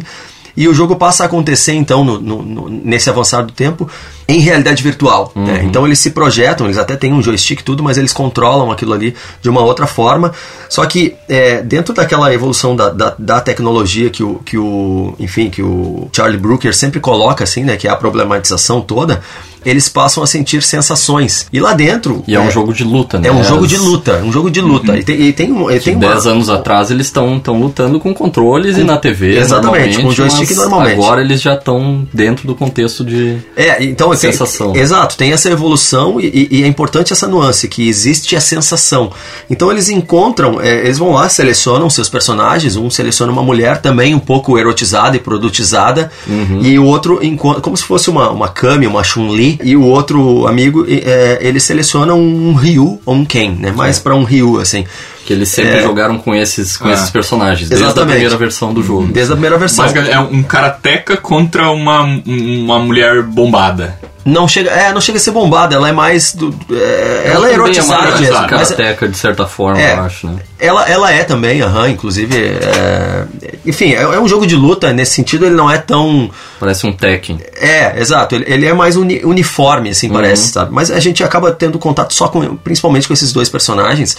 E o jogo passa a acontecer então no, no, nesse avançado tempo em realidade virtual. Né? Uhum. Então eles se projetam, eles até têm um joystick e tudo, mas eles controlam aquilo ali de uma outra forma. Só que é, dentro daquela evolução da, da, da, tecnologia que o, que o, enfim, que o Charlie Brooker sempre coloca assim, né, que é a problematização toda, eles passam a sentir sensações. E lá dentro. E é, é um jogo de luta, né? É um jogo de luta, um jogo de luta. Uhum. E tem, e tem, e tem uma... Dez anos atrás eles estão lutando com controles com, e na TV. Exatamente, com joystick normalmente. Agora eles já estão dentro do contexto de é, então, sensação. Tem, exato, tem essa evolução e, e, é importante essa nuance, que existe a sensação. Então eles encontram, é, eles vão lá, selecionam seus personagens, um seleciona uma mulher também um pouco erotizada e produtizada, uhum. e o outro, como se fosse uma, uma Kami, uma Chun-Li, e o outro amigo, é, ele seleciona um Ryu ou um Ken, né? Mais é. para um Ryu, assim. Que eles sempre é. jogaram com esses, com é. esses personagens, desde Exatamente. a primeira versão do jogo. Desde a primeira versão. Mas é um karateca contra uma, uma mulher bombada. Não chega, é, não chega a ser bombada, ela é mais. Do, é, ela, ela é erotizada é mesmo. Karateca, de certa forma, é, eu acho, né? Ela, ela é também, aham, inclusive. É, enfim, é, é, um jogo de luta, nesse sentido ele não é tão. Parece um Tekken. É, exato. Ele, ele é mais uni, uniforme, assim, uhum. parece, sabe? Mas a gente acaba tendo contato só com. principalmente com esses dois personagens.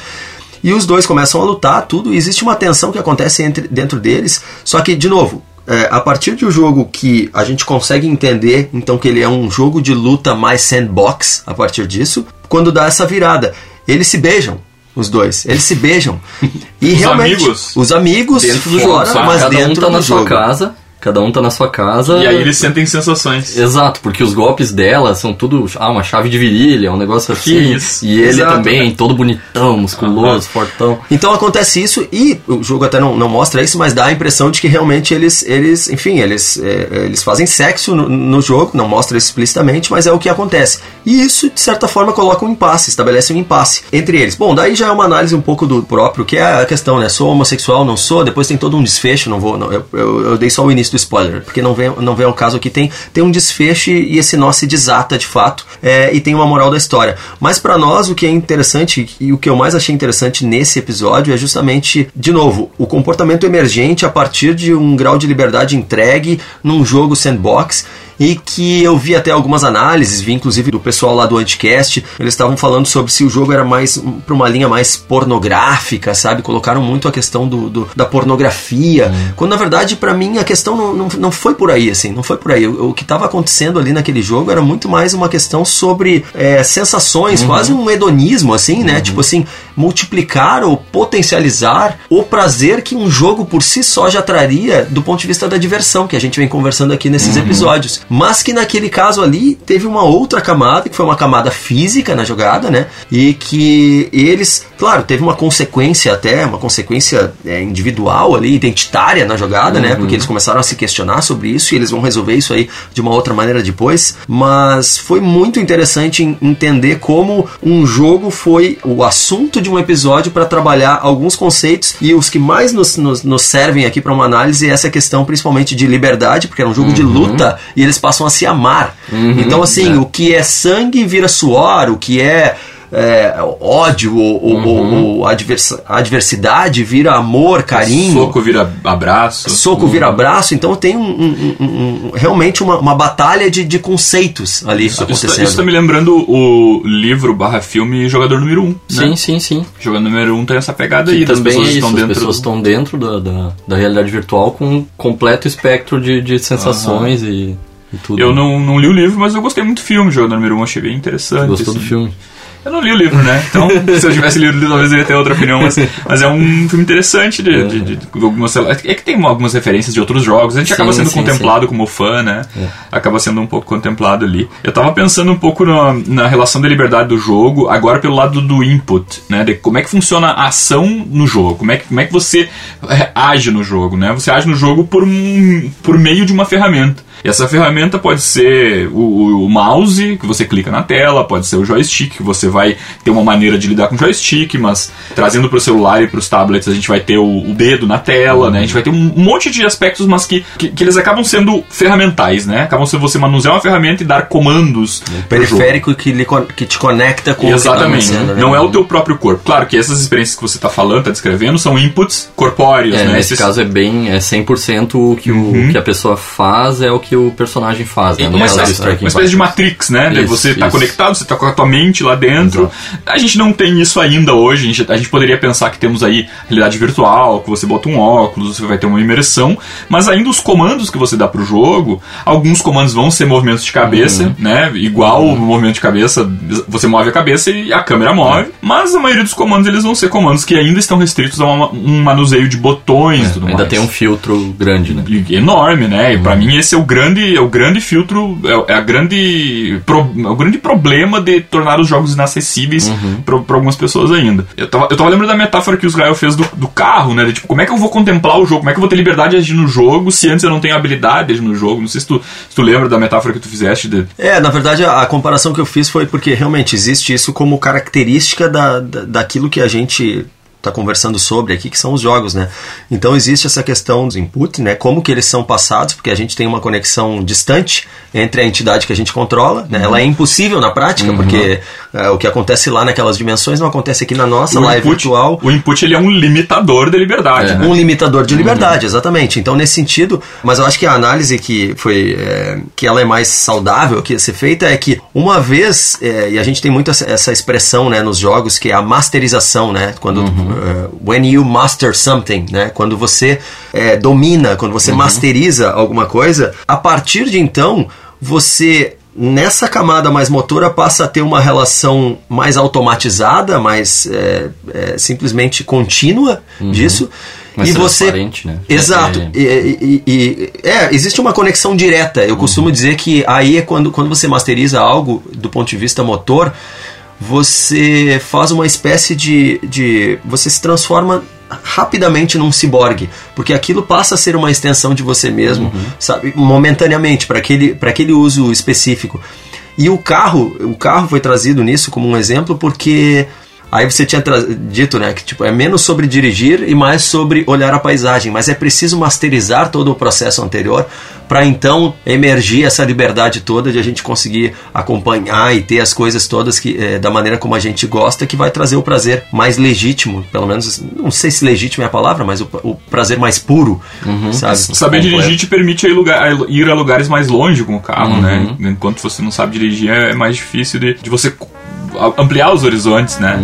E os dois começam a lutar, tudo, e existe uma tensão que acontece entre, dentro deles. Só que, de novo, é, a partir de um jogo que a gente consegue entender, então que ele é um jogo de luta mais sandbox, a partir disso, quando dá essa virada, eles se beijam. Os dois, eles se beijam. E os realmente, amigos. os amigos dentro do fora, jogo, mas Cada dentro um tá do na jogo. sua casa Cada um tá na sua casa. E aí eles sentem sensações. Exato, porque os golpes dela são tudo. Ah, uma chave de virilha, um negócio assim. Isso. E ele Exato. também, todo bonitão, musculoso, fortão. Então acontece isso e o jogo até não, não mostra isso, mas dá a impressão de que realmente eles, eles enfim, eles, é, eles fazem sexo no, no jogo, não mostra isso explicitamente, mas é o que acontece. E isso, de certa forma, coloca um impasse, estabelece um impasse entre eles. Bom, daí já é uma análise um pouco do próprio, que é a questão, né? Sou homossexual, não sou, depois tem todo um desfecho, não vou. Não, eu, eu, eu dei só o início do spoiler, porque não vem, não vem ao caso aqui, tem, tem um desfecho e esse nó se desata de fato, é, e tem uma moral da história. Mas para nós, o que é interessante e o que eu mais achei interessante nesse episódio é justamente, de novo, o comportamento emergente a partir de um grau de liberdade entregue num jogo sandbox e que eu vi até algumas análises, vi inclusive do pessoal lá do Anticast, eles estavam falando sobre se o jogo era mais para uma linha mais pornográfica, sabe? Colocaram muito a questão do, do da pornografia, hum. quando na verdade para mim a questão não, não, não foi por aí, assim, não foi por aí. O, o que estava acontecendo ali naquele jogo era muito mais uma questão sobre é, sensações, uhum. quase um hedonismo, assim, né? Uhum. Tipo assim, multiplicar ou potencializar o prazer que um jogo por si só já traria do ponto de vista da diversão, que a gente vem conversando aqui nesses uhum. episódios mas que naquele caso ali teve uma outra camada, que foi uma camada física na jogada, né? E que eles, claro, teve uma consequência até, uma consequência é, individual ali, identitária na jogada, né? uhum. né? Porque eles começaram a se questionar sobre isso e eles vão resolver isso aí de uma outra maneira depois. Mas foi muito interessante entender como um jogo foi o assunto de um episódio para trabalhar alguns conceitos e os que mais nos, nos, nos servem aqui para uma análise é essa questão principalmente de liberdade, porque era um jogo uhum. de luta e eles passam a se amar. Uhum, então, assim, é. o que é sangue vira suor, o que é é, ódio ou, uhum. ou, ou adversidade vira amor, carinho. Soco vira abraço. Soco uhum. vira abraço. Então tem um, um, um, um realmente uma, uma batalha de, de, conceitos ali isso, acontecendo. Isso, isso tá me lembrando o livro barra filme Jogador Número 1. Um, sim, né? sim, sim. Jogador Número 1 um tem essa pegada que aí das pessoas é isso, estão dentro. As pessoas estão dentro da, da, da, realidade virtual com um completo espectro de, de sensações uhum. e... Eu não, não li o livro, mas eu gostei muito do filme, Jogador Número 1, um, achei bem interessante. Gostou assim. do filme? Eu não li o livro, né? Então, se eu tivesse lido, talvez eu ia ter outra opinião. Mas, mas é um filme interessante de, de, de, de, algumas. É que tem algumas referências de outros jogos. A gente sim, acaba sendo sim, contemplado sim. como fã, né? É. Acaba sendo um pouco contemplado ali. Eu tava pensando um pouco na, na relação da liberdade do jogo, agora pelo lado do input, né? De como é que funciona a ação no jogo. Como é que, como é que você é, age no jogo, né? Você age no jogo por, um, por meio de uma ferramenta. E essa ferramenta pode ser o, o, mouse, que você clica na tela, pode ser o joystick, que você vai ter uma maneira de lidar com o joystick, mas trazendo para o celular e para os tablets a gente vai ter o, o dedo na tela, né? A gente vai ter um monte de aspectos, mas que, que, que eles acabam sendo ferramentais, né? Acabam sendo você manusear uma ferramenta e dar comandos. Um periférico que, lhe, que te conecta com Exatamente. o que tá acontecendo, né? Não é o teu próprio corpo. Claro que essas experiências que você está falando, está descrevendo, são inputs corpóreos, É, né? nesse Esses- caso é bem, é 100% o que, o que a pessoa faz é o que o personagem faz, né? Uma, espécie, uma espécie de. Matrix, né? Isso, você está conectado, você está com a tua mente lá dentro. A gente não tem isso ainda hoje. A gente, a gente poderia pensar que temos aí realidade virtual, que você bota um óculos, você vai ter uma imersão. Mas ainda os comandos que você dá pro jogo, alguns comandos vão ser movimentos de cabeça, Uhum. né? Igual o movimento de cabeça, você move a cabeça e a câmera move. Mas a maioria dos comandos eles vão ser comandos que ainda estão restritos a uma- um manuseio de botões e tudo É, Ainda mais. tem um filtro grande, né? Enorme, né? E pra mim esse é o grande, é o grande filtro, é, é a grande, pro- é o grande problema de tornar os jogos inacessíveis pra pra algumas pessoas ainda. Eu tava, eu tava lembrando da metáfora que o Israel fez do, do carro, né? De, tipo, como é que eu vou contemplar o jogo? Como é que eu vou ter liberdade de agir no jogo se antes eu não tenho habilidade de agir no jogo? Não sei se tu, se tu lembra da metáfora que tu fizeste de, É, na verdade a, a comparação que eu fiz foi porque realmente existe isso como característica da, da, daquilo que a gente está conversando sobre aqui, que são os jogos, né? Então existe essa questão dos input, né? Como que eles são passados, porque a gente tem uma conexão distante entre a entidade que a gente controla, né? Ela é impossível na prática, porque é, o que acontece lá naquelas dimensões não acontece aqui na nossa, lá é virtual. o input ele é um limitador de liberdade, É. né? Um limitador de liberdade, exatamente. Então, nesse sentido, mas eu acho que a análise que foi é, que ela é mais saudável que ia ser feita é que uma vez, é, e a gente tem muito essa, expressão né, nos jogos, que é a masterização, né? Quando é, when you master something, né? Quando você é, domina, quando você masteriza alguma coisa, a partir de então, você nessa camada mais motora passa a ter uma relação mais automatizada, mais é, é, simplesmente contínua disso. Mais e você né? exato. É- E- e- e- é existe uma conexão direta. Eu costumo dizer que aí é quando, quando você masteriza algo do ponto de vista motor você faz uma espécie de, de você se transforma rapidamente num ciborgue, porque aquilo passa a ser uma extensão de você mesmo, sabe, momentaneamente para aquele para aquele uso específico. E o carro, o carro foi trazido nisso como um exemplo porque Aí você tinha dito, né, que tipo, é menos sobre dirigir e mais sobre olhar a paisagem, mas é preciso masterizar todo o processo anterior para então emergir essa liberdade toda de a gente conseguir acompanhar e ter as coisas todas que eh, da maneira como a gente gosta, que vai trazer o prazer mais legítimo, pelo menos, não sei se legítimo é a palavra, mas o, o prazer mais puro, sabe? Saber dirigir te permite ir, lugar- ir a lugares mais longe com o carro, né? Enquanto você não sabe dirigir, é mais difícil de, de você ampliar os horizontes, né?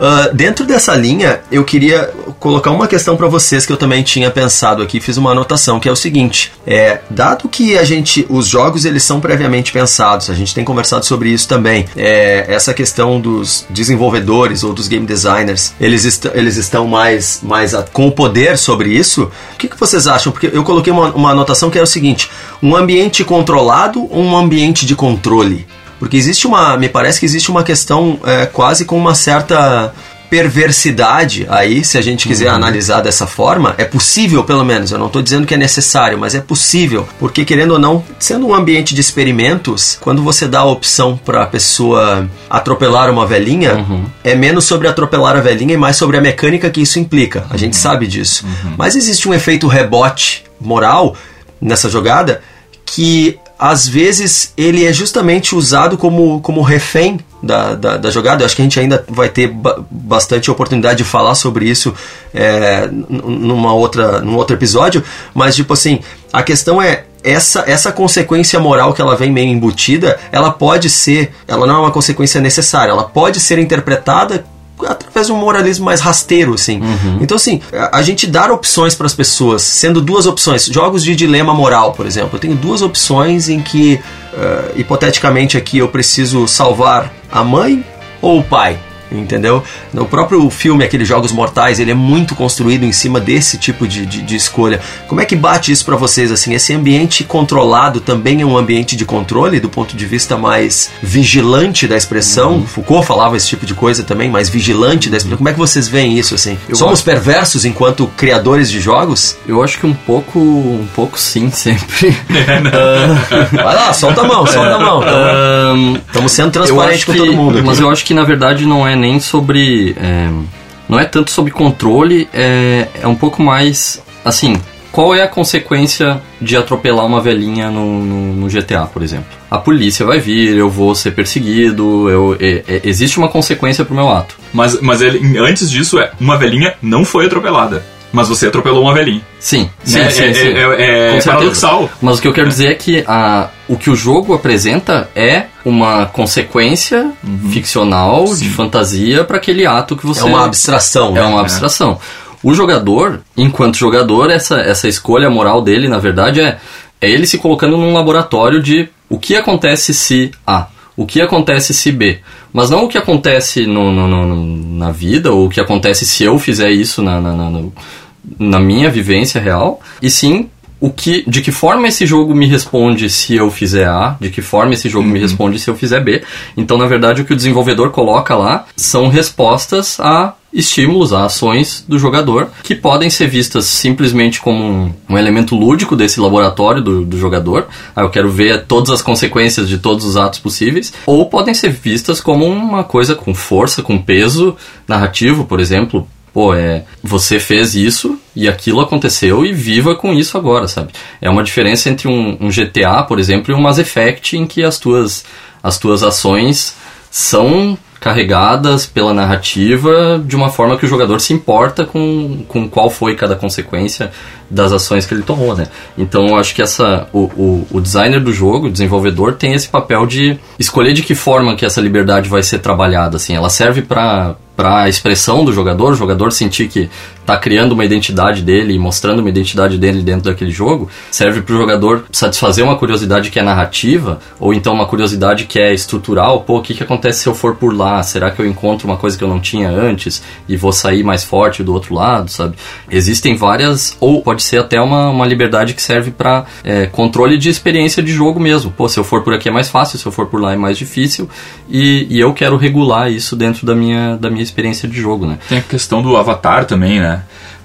Ah, dentro dessa linha, eu queria colocar uma questão para vocês que eu também tinha pensado aqui, fiz uma anotação que é o seguinte: é, dado que a gente, os jogos eles são previamente pensados, a gente tem conversado sobre isso também. é, essa questão dos desenvolvedores ou dos game designers, eles, est eles estão mais, mais com o poder sobre isso. O que, que vocês acham? Porque eu coloquei uma, uma anotação que era o seguinte: um ambiente controlado ou um ambiente de controle? Porque existe uma. Me parece que existe uma questão é, quase com uma certa perversidade aí, se a gente quiser analisar dessa forma, é possível pelo menos, eu não estou dizendo que é necessário, mas é possível, porque querendo ou não, sendo um ambiente de experimentos, quando você dá a opção para a pessoa atropelar uma velhinha, é menos sobre atropelar a velhinha e mais sobre a mecânica que isso implica, a gente sabe disso. Mas existe um efeito rebote moral nessa jogada que às vezes ele é justamente usado como, como refém da, da, da jogada. Eu acho que a gente ainda vai ter ba bastante oportunidade de falar sobre isso é, numa outra, num outro episódio, mas tipo assim, a questão é essa, essa consequência moral que ela vem meio embutida, ela pode ser, ela não é uma consequência necessária, ela pode ser interpretada através de um moralismo mais rasteiro, assim. Então, assim, a, a gente dar opções para as pessoas, sendo duas opções, jogos de dilema moral, por exemplo. Eu tenho duas opções em que, eh, hipoteticamente aqui, eu preciso salvar a mãe ou o pai. Entendeu? No próprio filme, aqueles Jogos Mortais, ele é muito construído em cima desse tipo de, de, de escolha. Como é que bate isso para vocês, assim? Esse ambiente controlado também é um ambiente de controle, do ponto de vista mais vigilante da expressão? Uhum. Foucault falava esse tipo de coisa também, mais vigilante da expressão. Como é que vocês veem isso, assim? Eu Somos acho... perversos enquanto criadores de jogos? Eu acho que um pouco, um pouco sim, sempre. Uh... Vai lá, solta a mão, solta a mão. Estamos uh... sendo transparentes com todo mundo. Aqui. Mas eu acho que na verdade não é nem sobre. É, não é tanto sobre controle, é, é um pouco mais. Assim, qual é a consequência de atropelar uma velhinha no, no, no, GTA, por exemplo? A polícia vai vir, eu vou ser perseguido, eu, é, é, existe uma consequência pro meu ato. Mas, mas ele, antes disso, é uma velhinha não foi atropelada. Mas você atropelou uma velhinha. Sim, sim, né? sim, é, sim. É, é paradoxal. Mas o que eu quero dizer é que a, o que o jogo apresenta é uma consequência uhum. ficcional, sim. de fantasia, para aquele ato que você. É uma abstração. É né? uma abstração. O jogador, enquanto jogador, essa, essa escolha moral dele, na verdade, é, é ele se colocando num laboratório de o que acontece se A o que acontece se B. Mas não o que acontece no, no, no, na vida, ou o que acontece se eu fizer isso na, na, na, na minha vivência real, e sim o que, de que forma esse jogo me responde se eu fizer A, de que forma esse jogo uhum. me responde se eu fizer B. Então, na verdade, o que o desenvolvedor coloca lá são respostas a estímulos, a ações do jogador, que podem ser vistas simplesmente como um, um elemento lúdico desse laboratório do, do jogador. Ah, eu quero ver todas as consequências de todos os atos possíveis, ou podem ser vistas como uma coisa com força, com peso narrativo, por exemplo. Pô, é, você fez isso e aquilo aconteceu e viva com isso agora, sabe? É uma diferença entre um, um GTA, por exemplo, e um Mass Effect em que as tuas, as tuas ações são carregadas pela narrativa de uma forma que o jogador se importa com, com qual foi cada consequência das ações que ele tomou, né? Então eu acho que essa o, o, o, designer do jogo, o desenvolvedor, tem esse papel de escolher de que forma que essa liberdade vai ser trabalhada, assim. Ela serve para para a expressão do jogador, o jogador sentir que está criando uma identidade dele e mostrando uma identidade dele dentro daquele jogo, serve para o jogador satisfazer uma curiosidade que é narrativa, ou então uma curiosidade que é estrutural. Pô, o que, que acontece se eu for por lá? Será que eu encontro uma coisa que eu não tinha antes e vou sair mais forte do outro lado, sabe? Existem várias, ou pode ser até uma, uma liberdade que serve para é, controle de experiência de jogo mesmo. Pô, se eu for por aqui é mais fácil, se eu for por lá é mais difícil, e, e eu quero regular isso dentro da minha, da minha experiência de jogo, né? Tem a questão do avatar também, né?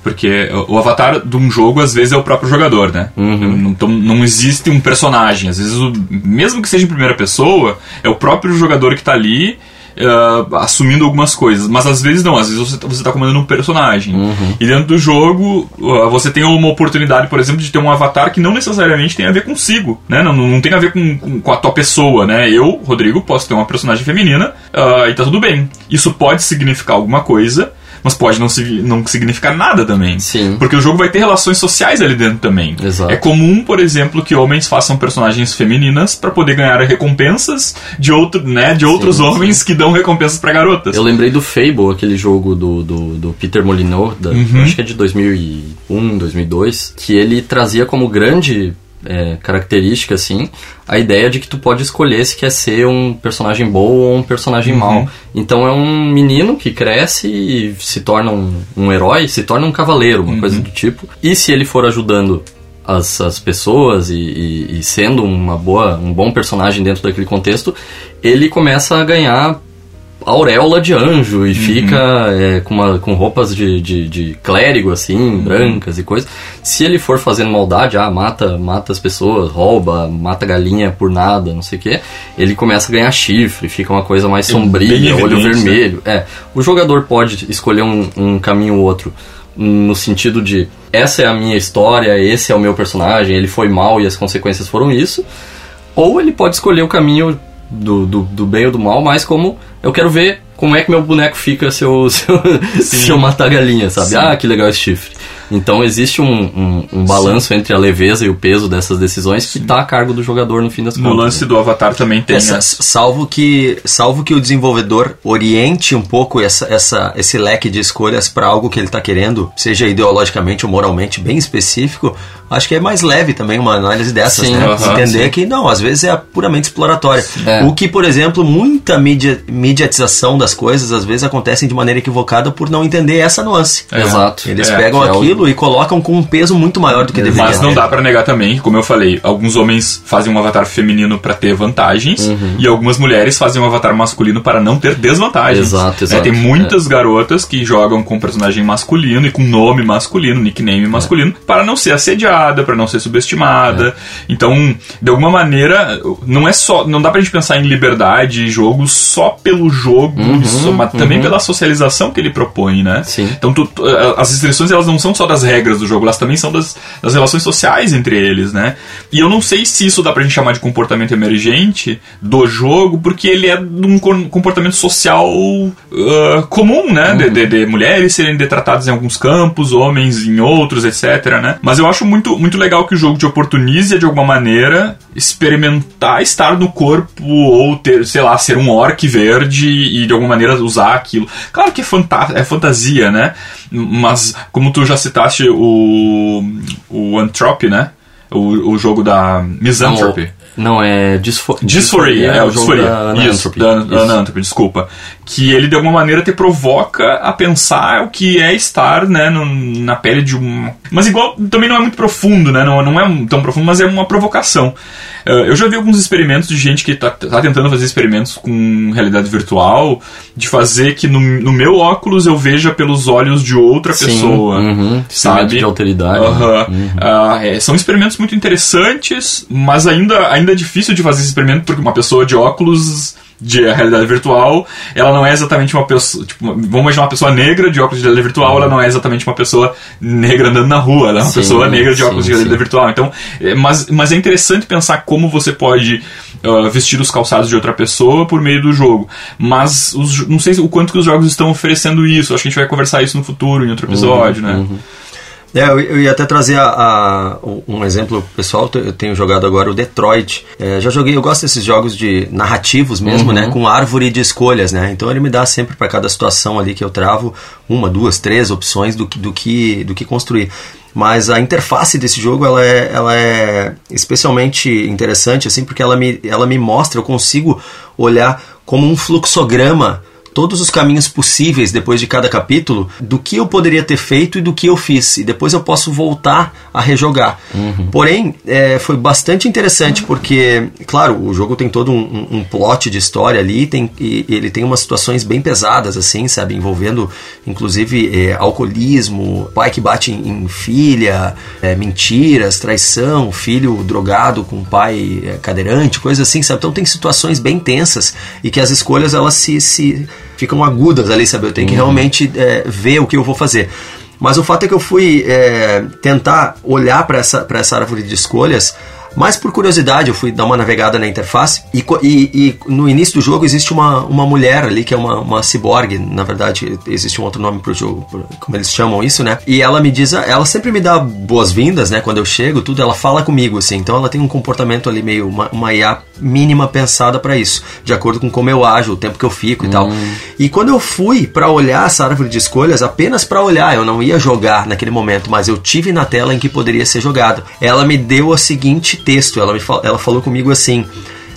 Porque o avatar de um jogo, às vezes, é o próprio jogador, né? Uhum. Então não existe um personagem. Às vezes, o, mesmo que seja em primeira pessoa, é o próprio jogador que está ali uh, assumindo algumas coisas. Mas às vezes não, às vezes você, você tá comandando um personagem. Uhum. E dentro do jogo, uh, você tem uma oportunidade, por exemplo, de ter um avatar que não necessariamente tem a ver consigo, né? Não, não tem a ver com, com, com a tua pessoa, né? Eu, Rodrigo, posso ter uma personagem feminina uh, e tá tudo bem. Isso pode significar alguma coisa mas pode não, não significar nada também. Sim. Porque o jogo vai ter relações sociais ali dentro também. Exato. É comum, por exemplo, que homens façam personagens femininas para poder ganhar recompensas de, outro, né, de outros sim, homens sim. que dão recompensas para garotas. Eu lembrei do Fable, aquele jogo do, do, do Peter Molyneux, da, uhum. acho que é de 2001, 2002, que ele trazia como grande é, característica, assim, a ideia de que tu pode escolher se quer ser um personagem bom ou um personagem uhum. mau. Então é um menino que cresce e se torna um, um herói, se torna um cavaleiro, uma uhum. coisa do tipo. E se ele for ajudando as, as pessoas e, e, e, sendo uma boa, um bom personagem dentro daquele contexto, ele começa a ganhar auréola de anjo e uhum. fica é, com, uma, com roupas de, de, de clérigo, assim, uhum. brancas e coisas. Se ele for fazendo maldade, ah, mata, mata as pessoas, rouba, mata galinha por nada, não sei o que, ele começa a ganhar chifre, fica uma coisa mais sombria, olho né? vermelho. É, o jogador pode escolher um, um caminho ou outro no sentido de essa é a minha história, esse é o meu personagem, ele foi mal e as consequências foram isso. Ou ele pode escolher o caminho do, do, do bem ou do mal, mas como eu quero ver como é que meu boneco fica se eu, se eu, se eu matar a galinha, sabe? Sim. Ah, que legal esse chifre. Então existe um, um, um balanço entre a leveza e o peso dessas decisões que está a cargo do jogador no fim das No contas. lance né? do Avatar também tem. Essa- salvo que salvo que o desenvolvedor oriente um pouco essa, essa, esse leque de escolhas para algo que ele está querendo, seja ideologicamente ou moralmente bem específico, acho que é mais leve também uma análise dessas, Sim, né? Entender sim. que não, às vezes é puramente exploratória. É. O que, por exemplo, muita mídia, mediatização das coisas às vezes acontecem de maneira equivocada por não entender essa nuance. É. Exato. Eles É, pegam é o- aquilo e colocam com um peso muito maior do que deveria. Mas não dá pra negar também, como eu falei, alguns homens fazem um avatar feminino pra ter vantagens Uhum. e algumas mulheres fazem um avatar masculino para não ter desvantagens. Exato, É, exato. tem muitas garotas que jogam com personagem masculino e com nome masculino, nickname masculino, para não ser assediada, para não ser subestimada. Então, de alguma maneira, não é só, não dá pra gente pensar em liberdade e jogo só pelo jogo, só- mas também pela socialização que ele propõe, né? Sim. Então, tu- tu- as restrições elas não são só das regras do jogo, elas também são das, das relações sociais entre eles, né? E eu não sei se isso dá pra gente chamar de comportamento emergente do jogo, porque ele é um com- comportamento social ah, comum, né? De, de- de mulheres serem detratadas em alguns campos, homens em outros, etc, né? Mas eu acho muito, muito legal que o jogo te oportunize de alguma maneira experimentar estar no corpo ou ter, sei lá, ser um orc verde e de alguma maneira usar aquilo. Claro que é, fanta é fantasia, né? Mas como tu já citaste o o Antropy, né? O, o jogo da Misanthropy. Não, é Dysphoria, é, o jogo Dysphoria. da Isso, da, Isso. da Ananthropy, desculpa. Que ele de alguma maneira te provoca a pensar o que é estar, né, no- na pele de um. Mas igual também não é muito profundo, né? Não, não é tão profundo, mas é uma provocação. Eh, eu já vi alguns experimentos de gente que tá, tá tentando fazer experimentos com realidade virtual, de fazer que no, no meu óculos eu veja pelos olhos de outra Sim, pessoa. uhum, sabe? de alteridade. Aham. Ah, é, são experimentos muito interessantes, mas ainda, ainda é difícil de fazer esse experimento porque uma pessoa de óculos de realidade virtual, ela não é exatamente uma pessoa. Tipo, vamos imaginar uma pessoa negra de óculos de realidade virtual, ela não é exatamente uma pessoa negra andando na rua, ela é uma Sim, pessoa negra de sim, óculos de realidade sim. virtual. Então, é, mas, mas é interessante pensar como você pode ah, vestir os calçados de outra pessoa por meio do jogo. Mas os- não sei o quanto que os jogos estão oferecendo isso. Acho que a gente vai conversar isso no futuro, em outro episódio, né? É, eu, eu ia até trazer a- a- um exemplo pessoal. Eu tenho jogado agora o Detroit. É, já joguei, eu gosto desses jogos de narrativos mesmo, né? Com árvore de escolhas, né? Então ele me dá sempre para cada situação ali que eu travo uma, duas, três opções do, que- do que do que construir. Mas a interface desse jogo ela é, ela é especialmente interessante assim porque ela me, ela me mostra, eu consigo olhar como um fluxograma todos os caminhos possíveis depois de cada capítulo do que eu poderia ter feito e do que eu fiz. E depois eu posso voltar a rejogar. Porém, é, foi bastante interessante porque, claro, o jogo tem todo um, um- um plot de história ali tem, e ele tem umas situações bem pesadas, assim, sabe? Envolvendo, inclusive, é, alcoolismo, pai que bate em, em filha, é, mentiras, traição, filho drogado com pai é, cadeirante, coisa assim, sabe? Então tem situações bem tensas e que as escolhas elas se, se ficam agudas ali, sabe? Eu tenho que realmente é, ver o que eu vou fazer. Mas o fato é que eu fui é, tentar olhar para essa, pra essa árvore de escolhas, mais por curiosidade, eu fui dar uma navegada na interface e, e- e no início do jogo existe uma, uma mulher ali que é uma, uma ciborgue, na verdade existe um outro nome pro jogo, como eles chamam isso, né? E ela me diz, ela sempre me dá boas-vindas, né? Quando eu chego, tudo, ela fala comigo, assim. Então ela tem um comportamento ali meio, uma, uma IA mínima pensada para isso, de acordo com como eu ajo, o tempo que eu fico e tal. E quando eu fui para olhar essa árvore de escolhas, apenas para olhar, eu não ia jogar naquele momento, mas eu tive na tela em que poderia ser jogado. Ela me deu o seguinte texto, ela, me ela falou comigo assim.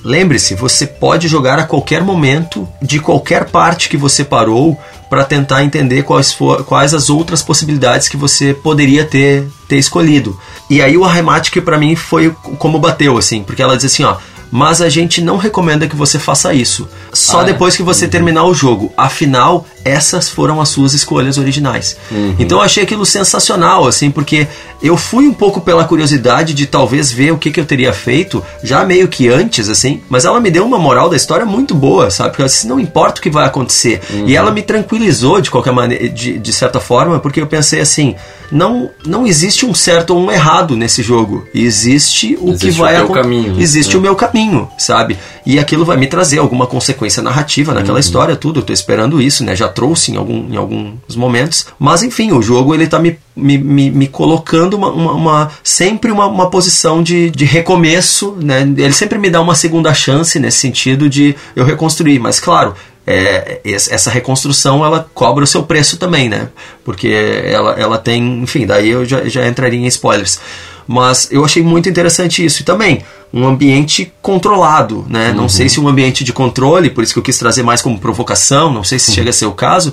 Lembre-se, você pode jogar a qualquer momento, de qualquer parte que você parou, para tentar entender quais, quais as outras possibilidades que você poderia ter, ter escolhido. E aí o arremate que para mim foi como bateu, assim, porque ela diz assim, ó. Mas a gente não recomenda que você faça isso. Só Ah, é? depois que você terminar o jogo. Afinal, essas foram as suas escolhas originais. Então eu achei aquilo sensacional, assim, porque eu fui um pouco pela curiosidade de talvez ver o que, que eu teria feito, já meio que antes, assim, mas ela me deu uma moral da história muito boa, sabe? Porque disse, não importa o que vai acontecer. E ela me tranquilizou de qualquer maneira, de, de certa forma, porque eu pensei assim, não, não existe um certo ou um errado nesse jogo. Existe o Existe que vai o teu acon- caminho, né? Existe É. o meu caminho. Caminho, sabe? E aquilo vai me trazer alguma consequência narrativa naquela história, tudo. Eu tô esperando isso, né? Já trouxe em, algum, em alguns momentos. Mas enfim, o jogo ele tá me, me, me, me colocando uma, uma, uma- sempre uma, uma posição de, de recomeço, né? Ele sempre me dá uma segunda chance nesse sentido de eu reconstruir. Mas claro, é, es- essa reconstrução ela cobra o seu preço também, né? Porque ela, ela tem, enfim, daí eu já, já entraria em spoilers. Mas eu achei muito interessante isso. E também, um ambiente controlado, né? Não sei se um ambiente de controle, por isso que eu quis trazer mais como provocação, não sei se chega a ser o caso.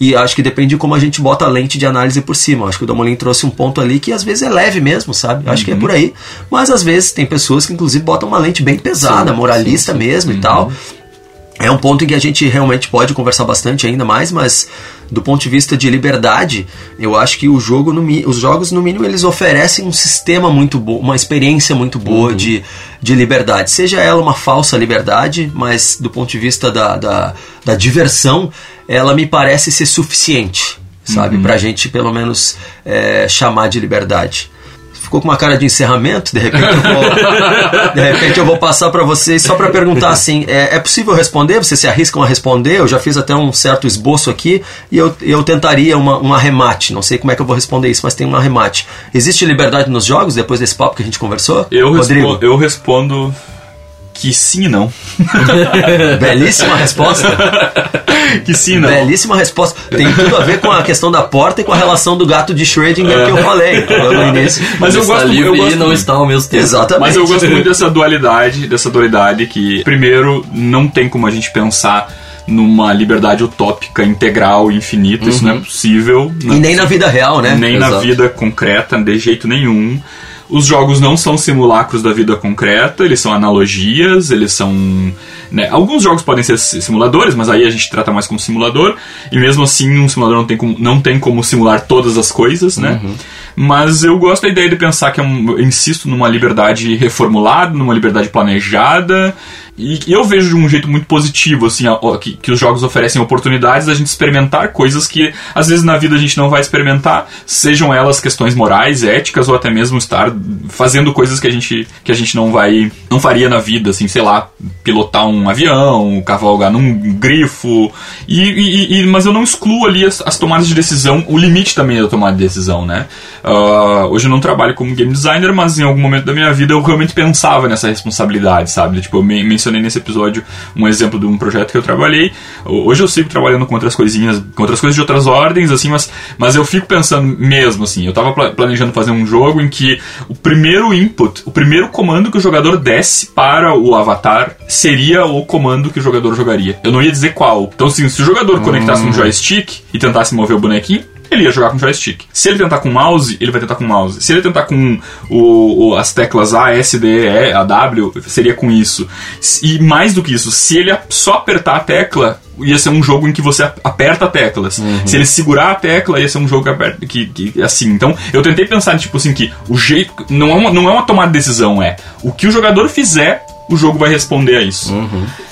E acho que depende de como a gente bota a lente de análise por cima. Acho que o Damolin trouxe um ponto ali que às vezes é leve mesmo, sabe? Acho que é por aí. Mas às vezes tem pessoas que inclusive botam uma lente bem pesada, moralista mesmo e tal. É um ponto em que a gente realmente pode conversar bastante ainda mais, mas do ponto de vista de liberdade, eu acho que o jogo, no os jogos, no mínimo, eles oferecem um sistema muito bom, uma experiência muito boa de, de liberdade. Seja ela uma falsa liberdade, mas do ponto de vista da, da, da diversão, ela me parece ser suficiente, sabe? Pra gente, pelo menos, é, chamar de liberdade ficou com uma cara de encerramento, de repente eu vou, de repente eu vou passar para vocês só para perguntar assim, é, é possível responder? Vocês se arriscam a responder? Eu já fiz até um certo esboço aqui e eu, eu tentaria uma, um arremate. Não sei como é que eu vou responder isso, mas tem um arremate. Existe liberdade nos jogos depois desse papo que a gente conversou? Eu, respondo, eu respondo que sim e não. belíssima resposta. que sim e não. Belíssima resposta. Tem tudo a ver com a questão da porta e com a relação do gato de Schrödinger que eu falei entendeu, no início. Mas eu gosto, eu livre gosto e não está ao mesmo tempo. Exatamente. Mas eu gosto muito dessa dualidade, dessa dualidade que, primeiro, não tem como a gente pensar numa liberdade utópica, integral, infinita. Isso não é possível. Não E é nem na vida real, né? nem na Exato. vida concreta, de jeito nenhum. Os jogos não são simulacros da vida concreta, eles são analogias, eles são. né, alguns jogos podem ser si- simuladores, mas aí a gente trata mais como simulador, e mesmo assim um simulador não tem como, não tem como simular todas as coisas, né? Mas eu gosto da ideia de pensar que é um, eu insisto numa liberdade reformulada, numa liberdade planejada, e eu vejo de um jeito muito positivo, assim, que, que os jogos oferecem oportunidades da gente experimentar coisas que às vezes na vida a gente não vai experimentar, sejam elas questões morais, éticas ou até mesmo estar fazendo coisas que a gente que a gente não vai não faria na vida, assim, sei lá, pilotar um avião, cavalgar num grifo, e, e- e- mas eu não excluo ali as, as tomadas de decisão, o limite também da tomada de decisão, né? Ah, hoje eu não trabalho como game designer, mas em algum momento da minha vida eu realmente pensava nessa responsabilidade, sabe? Tipo, eu mencionei nesse episódio um exemplo de um projeto que eu trabalhei. Hoje eu sigo trabalhando com outras coisinhas, com outras coisas de outras ordens, assim, mas, mas eu fico pensando mesmo, assim, eu tava pla- planejando fazer um jogo em que o primeiro input, o primeiro comando que o jogador desse para o avatar seria o comando que o jogador jogaria. Eu não ia dizer qual. Então, assim, se o jogador conectasse um joystick e tentasse mover o bonequinho, ele ia jogar com joystick. Se ele tentar com mouse, ele vai tentar com mouse. Se ele tentar com o, o- as teclas A, S, D, E, A, W, seria com isso. E mais do que isso, se ele só apertar a tecla, ia ser um jogo em que você aperta teclas. Se ele segurar a tecla, ia ser um jogo que aperta, que, que assim. Então, eu tentei pensar, tipo assim, que o jeito. Não é uma, não é uma tomada de decisão, é. O que o jogador fizer, o jogo vai responder a isso.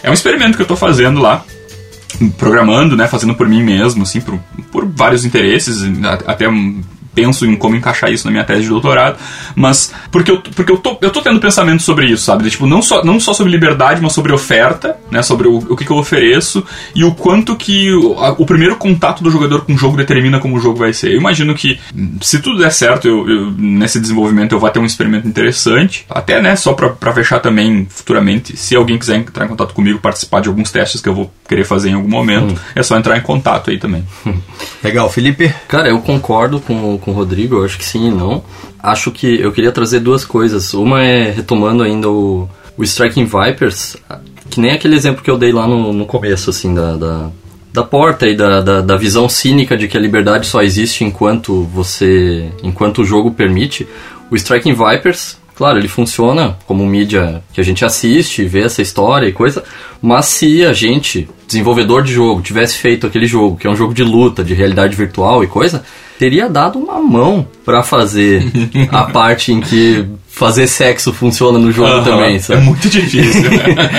É um experimento que eu tô fazendo lá programando, né, fazendo por mim mesmo, assim, por, por vários interesses, até penso em como encaixar isso na minha tese de doutorado, mas porque eu, porque eu, tô, eu tô tendo pensamento sobre isso, sabe? De, Tipo, não só, não só sobre liberdade, mas sobre oferta, né, sobre o, o que, que eu ofereço e o quanto que o, a- o primeiro contato do jogador com o jogo determina como o jogo vai ser. Eu imagino que, hum, se tudo der certo, eu, eu- nesse desenvolvimento eu vou ter um experimento interessante, até, né, só pra, pra fechar também futuramente, se alguém quiser entrar em contato comigo, participar de alguns testes que eu vou querer fazer em algum momento, é só entrar em contato aí também. Legal, Felipe. Cara, eu concordo com, o- com o Rodrigo, eu acho que sim e não. Acho que eu queria trazer duas coisas. Uma é retomando ainda o, o Striking Vipers, que nem aquele exemplo que eu dei lá no, no começo, assim, da, da, da porta e da, da, da visão cínica de que a liberdade só existe enquanto você. enquanto o jogo permite. O Striking Vipers, claro, ele funciona como mídia que a gente assiste, vê essa história e coisa, mas se a gente, desenvolvedor de jogo, tivesse feito aquele jogo, que é um jogo de luta, de realidade virtual e coisa, teria dado uma mão pra fazer a parte em que fazer sexo funciona no jogo Aham, também, É sabe? muito difícil.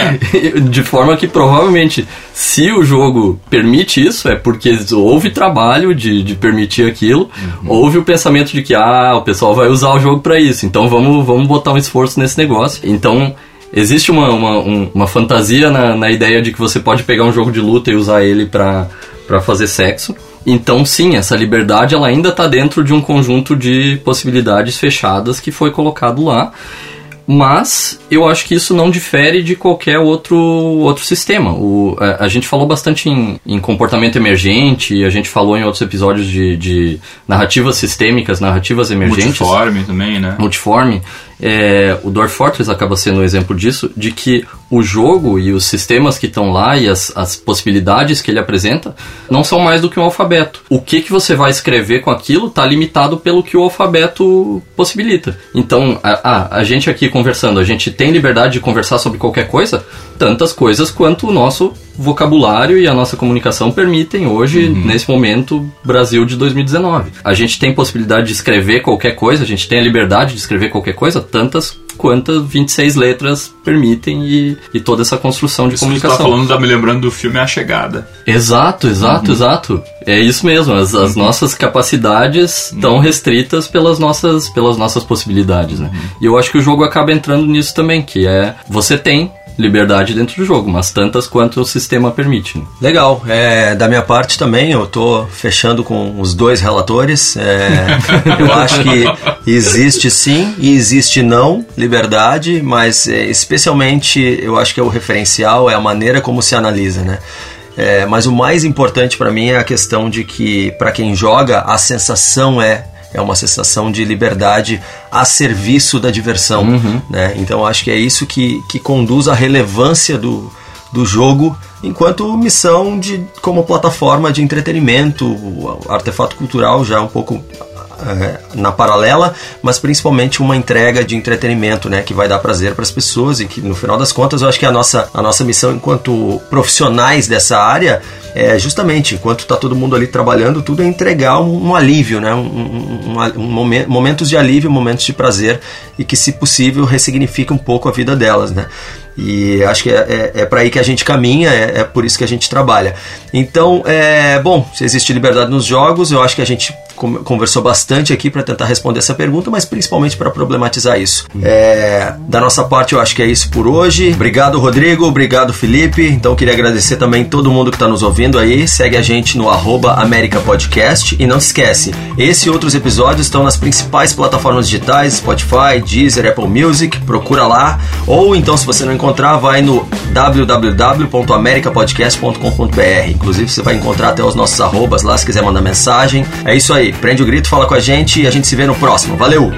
de forma que provavelmente, se o jogo permite isso, é porque houve trabalho de, de permitir aquilo, houve o pensamento de que ah, o pessoal vai usar o jogo pra isso, então vamos, vamos botar um esforço nesse negócio. Então, Existe uma, uma, um, uma fantasia na, na ideia de que você pode pegar um jogo de luta e usar ele para fazer sexo. Então, sim, essa liberdade ela ainda está dentro de um conjunto de possibilidades fechadas que foi colocado lá mas eu acho que isso não difere de qualquer outro, outro sistema. O, a, a gente falou bastante em, em, comportamento emergente, a gente falou em outros episódios de, de narrativas sistêmicas, narrativas emergentes. Multiforme também, né? Multiforme. É, o Dwarf Fortress acaba sendo um exemplo disso, de que o jogo e os sistemas que estão lá e as, as possibilidades que ele apresenta não são mais do que um alfabeto. O que, que você vai escrever com aquilo está limitado pelo que o alfabeto possibilita. Então, a, a, a gente aqui conversando, a gente tem liberdade de conversar sobre qualquer coisa? Tantas coisas quanto o nosso vocabulário e a nossa comunicação permitem hoje, uhum. nesse momento, Brasil de 2019. A gente tem possibilidade de escrever qualquer coisa, a gente tem a liberdade de escrever qualquer coisa, tantas quantas 26 letras permitem e, e toda essa construção de isso comunicação. Você tá falando, tá me lembrando do filme A Chegada. Exato, exato, uhum. exato. É isso mesmo, as, as uhum. nossas capacidades estão uhum. restritas pelas nossas, pelas nossas possibilidades, né? Uhum. E eu acho que o jogo acaba entrando nisso também, que é você tem liberdade dentro do jogo, mas tantas quanto o sistema permite. Né? Legal. É, da minha parte também, eu estou fechando com os dois relatores. É, eu acho que existe sim e existe não liberdade, mas é, especialmente eu acho que é o referencial, é a maneira como se analisa, né? É, mas o mais importante para mim é a questão de que, para quem joga, a sensação é é uma sensação de liberdade a serviço da diversão. Uhum. Né? Então acho que é isso que, que conduz à relevância do, do jogo enquanto missão de como plataforma de entretenimento, artefato cultural já um pouco é, na paralela, mas principalmente uma entrega de entretenimento, né, que vai dar prazer para as pessoas e que no final das contas eu acho que a nossa, a nossa missão enquanto profissionais dessa área é justamente enquanto está todo mundo ali trabalhando, tudo é entregar um, um alívio, né, um, um, um, momento, momentos de alívio, momentos de prazer e que se possível ressignifique um pouco a vida delas, né. E acho que é, é, é para aí que a gente caminha, é, é, por isso que a gente trabalha. Então, é, bom, se existe liberdade nos jogos, eu acho que a gente conversou bastante aqui para tentar responder essa pergunta, mas principalmente para problematizar isso. É, da nossa parte, eu acho que é isso por hoje. Obrigado, Rodrigo. Obrigado, Felipe. Então, queria agradecer também todo mundo que está nos ouvindo aí. Segue a gente no arroba América Podcast. E não se esquece, esse e outros episódios estão nas principais plataformas digitais, Spotify, Deezer, Apple Music. Procura lá. Ou então, se você não encontrar, vai no www.americapodcast.com.br. Inclusive, você vai encontrar até os nossos arrobas lá se quiser mandar mensagem. É isso aí. Prende o grito, fala com a gente e a gente se vê no próximo. Valeu!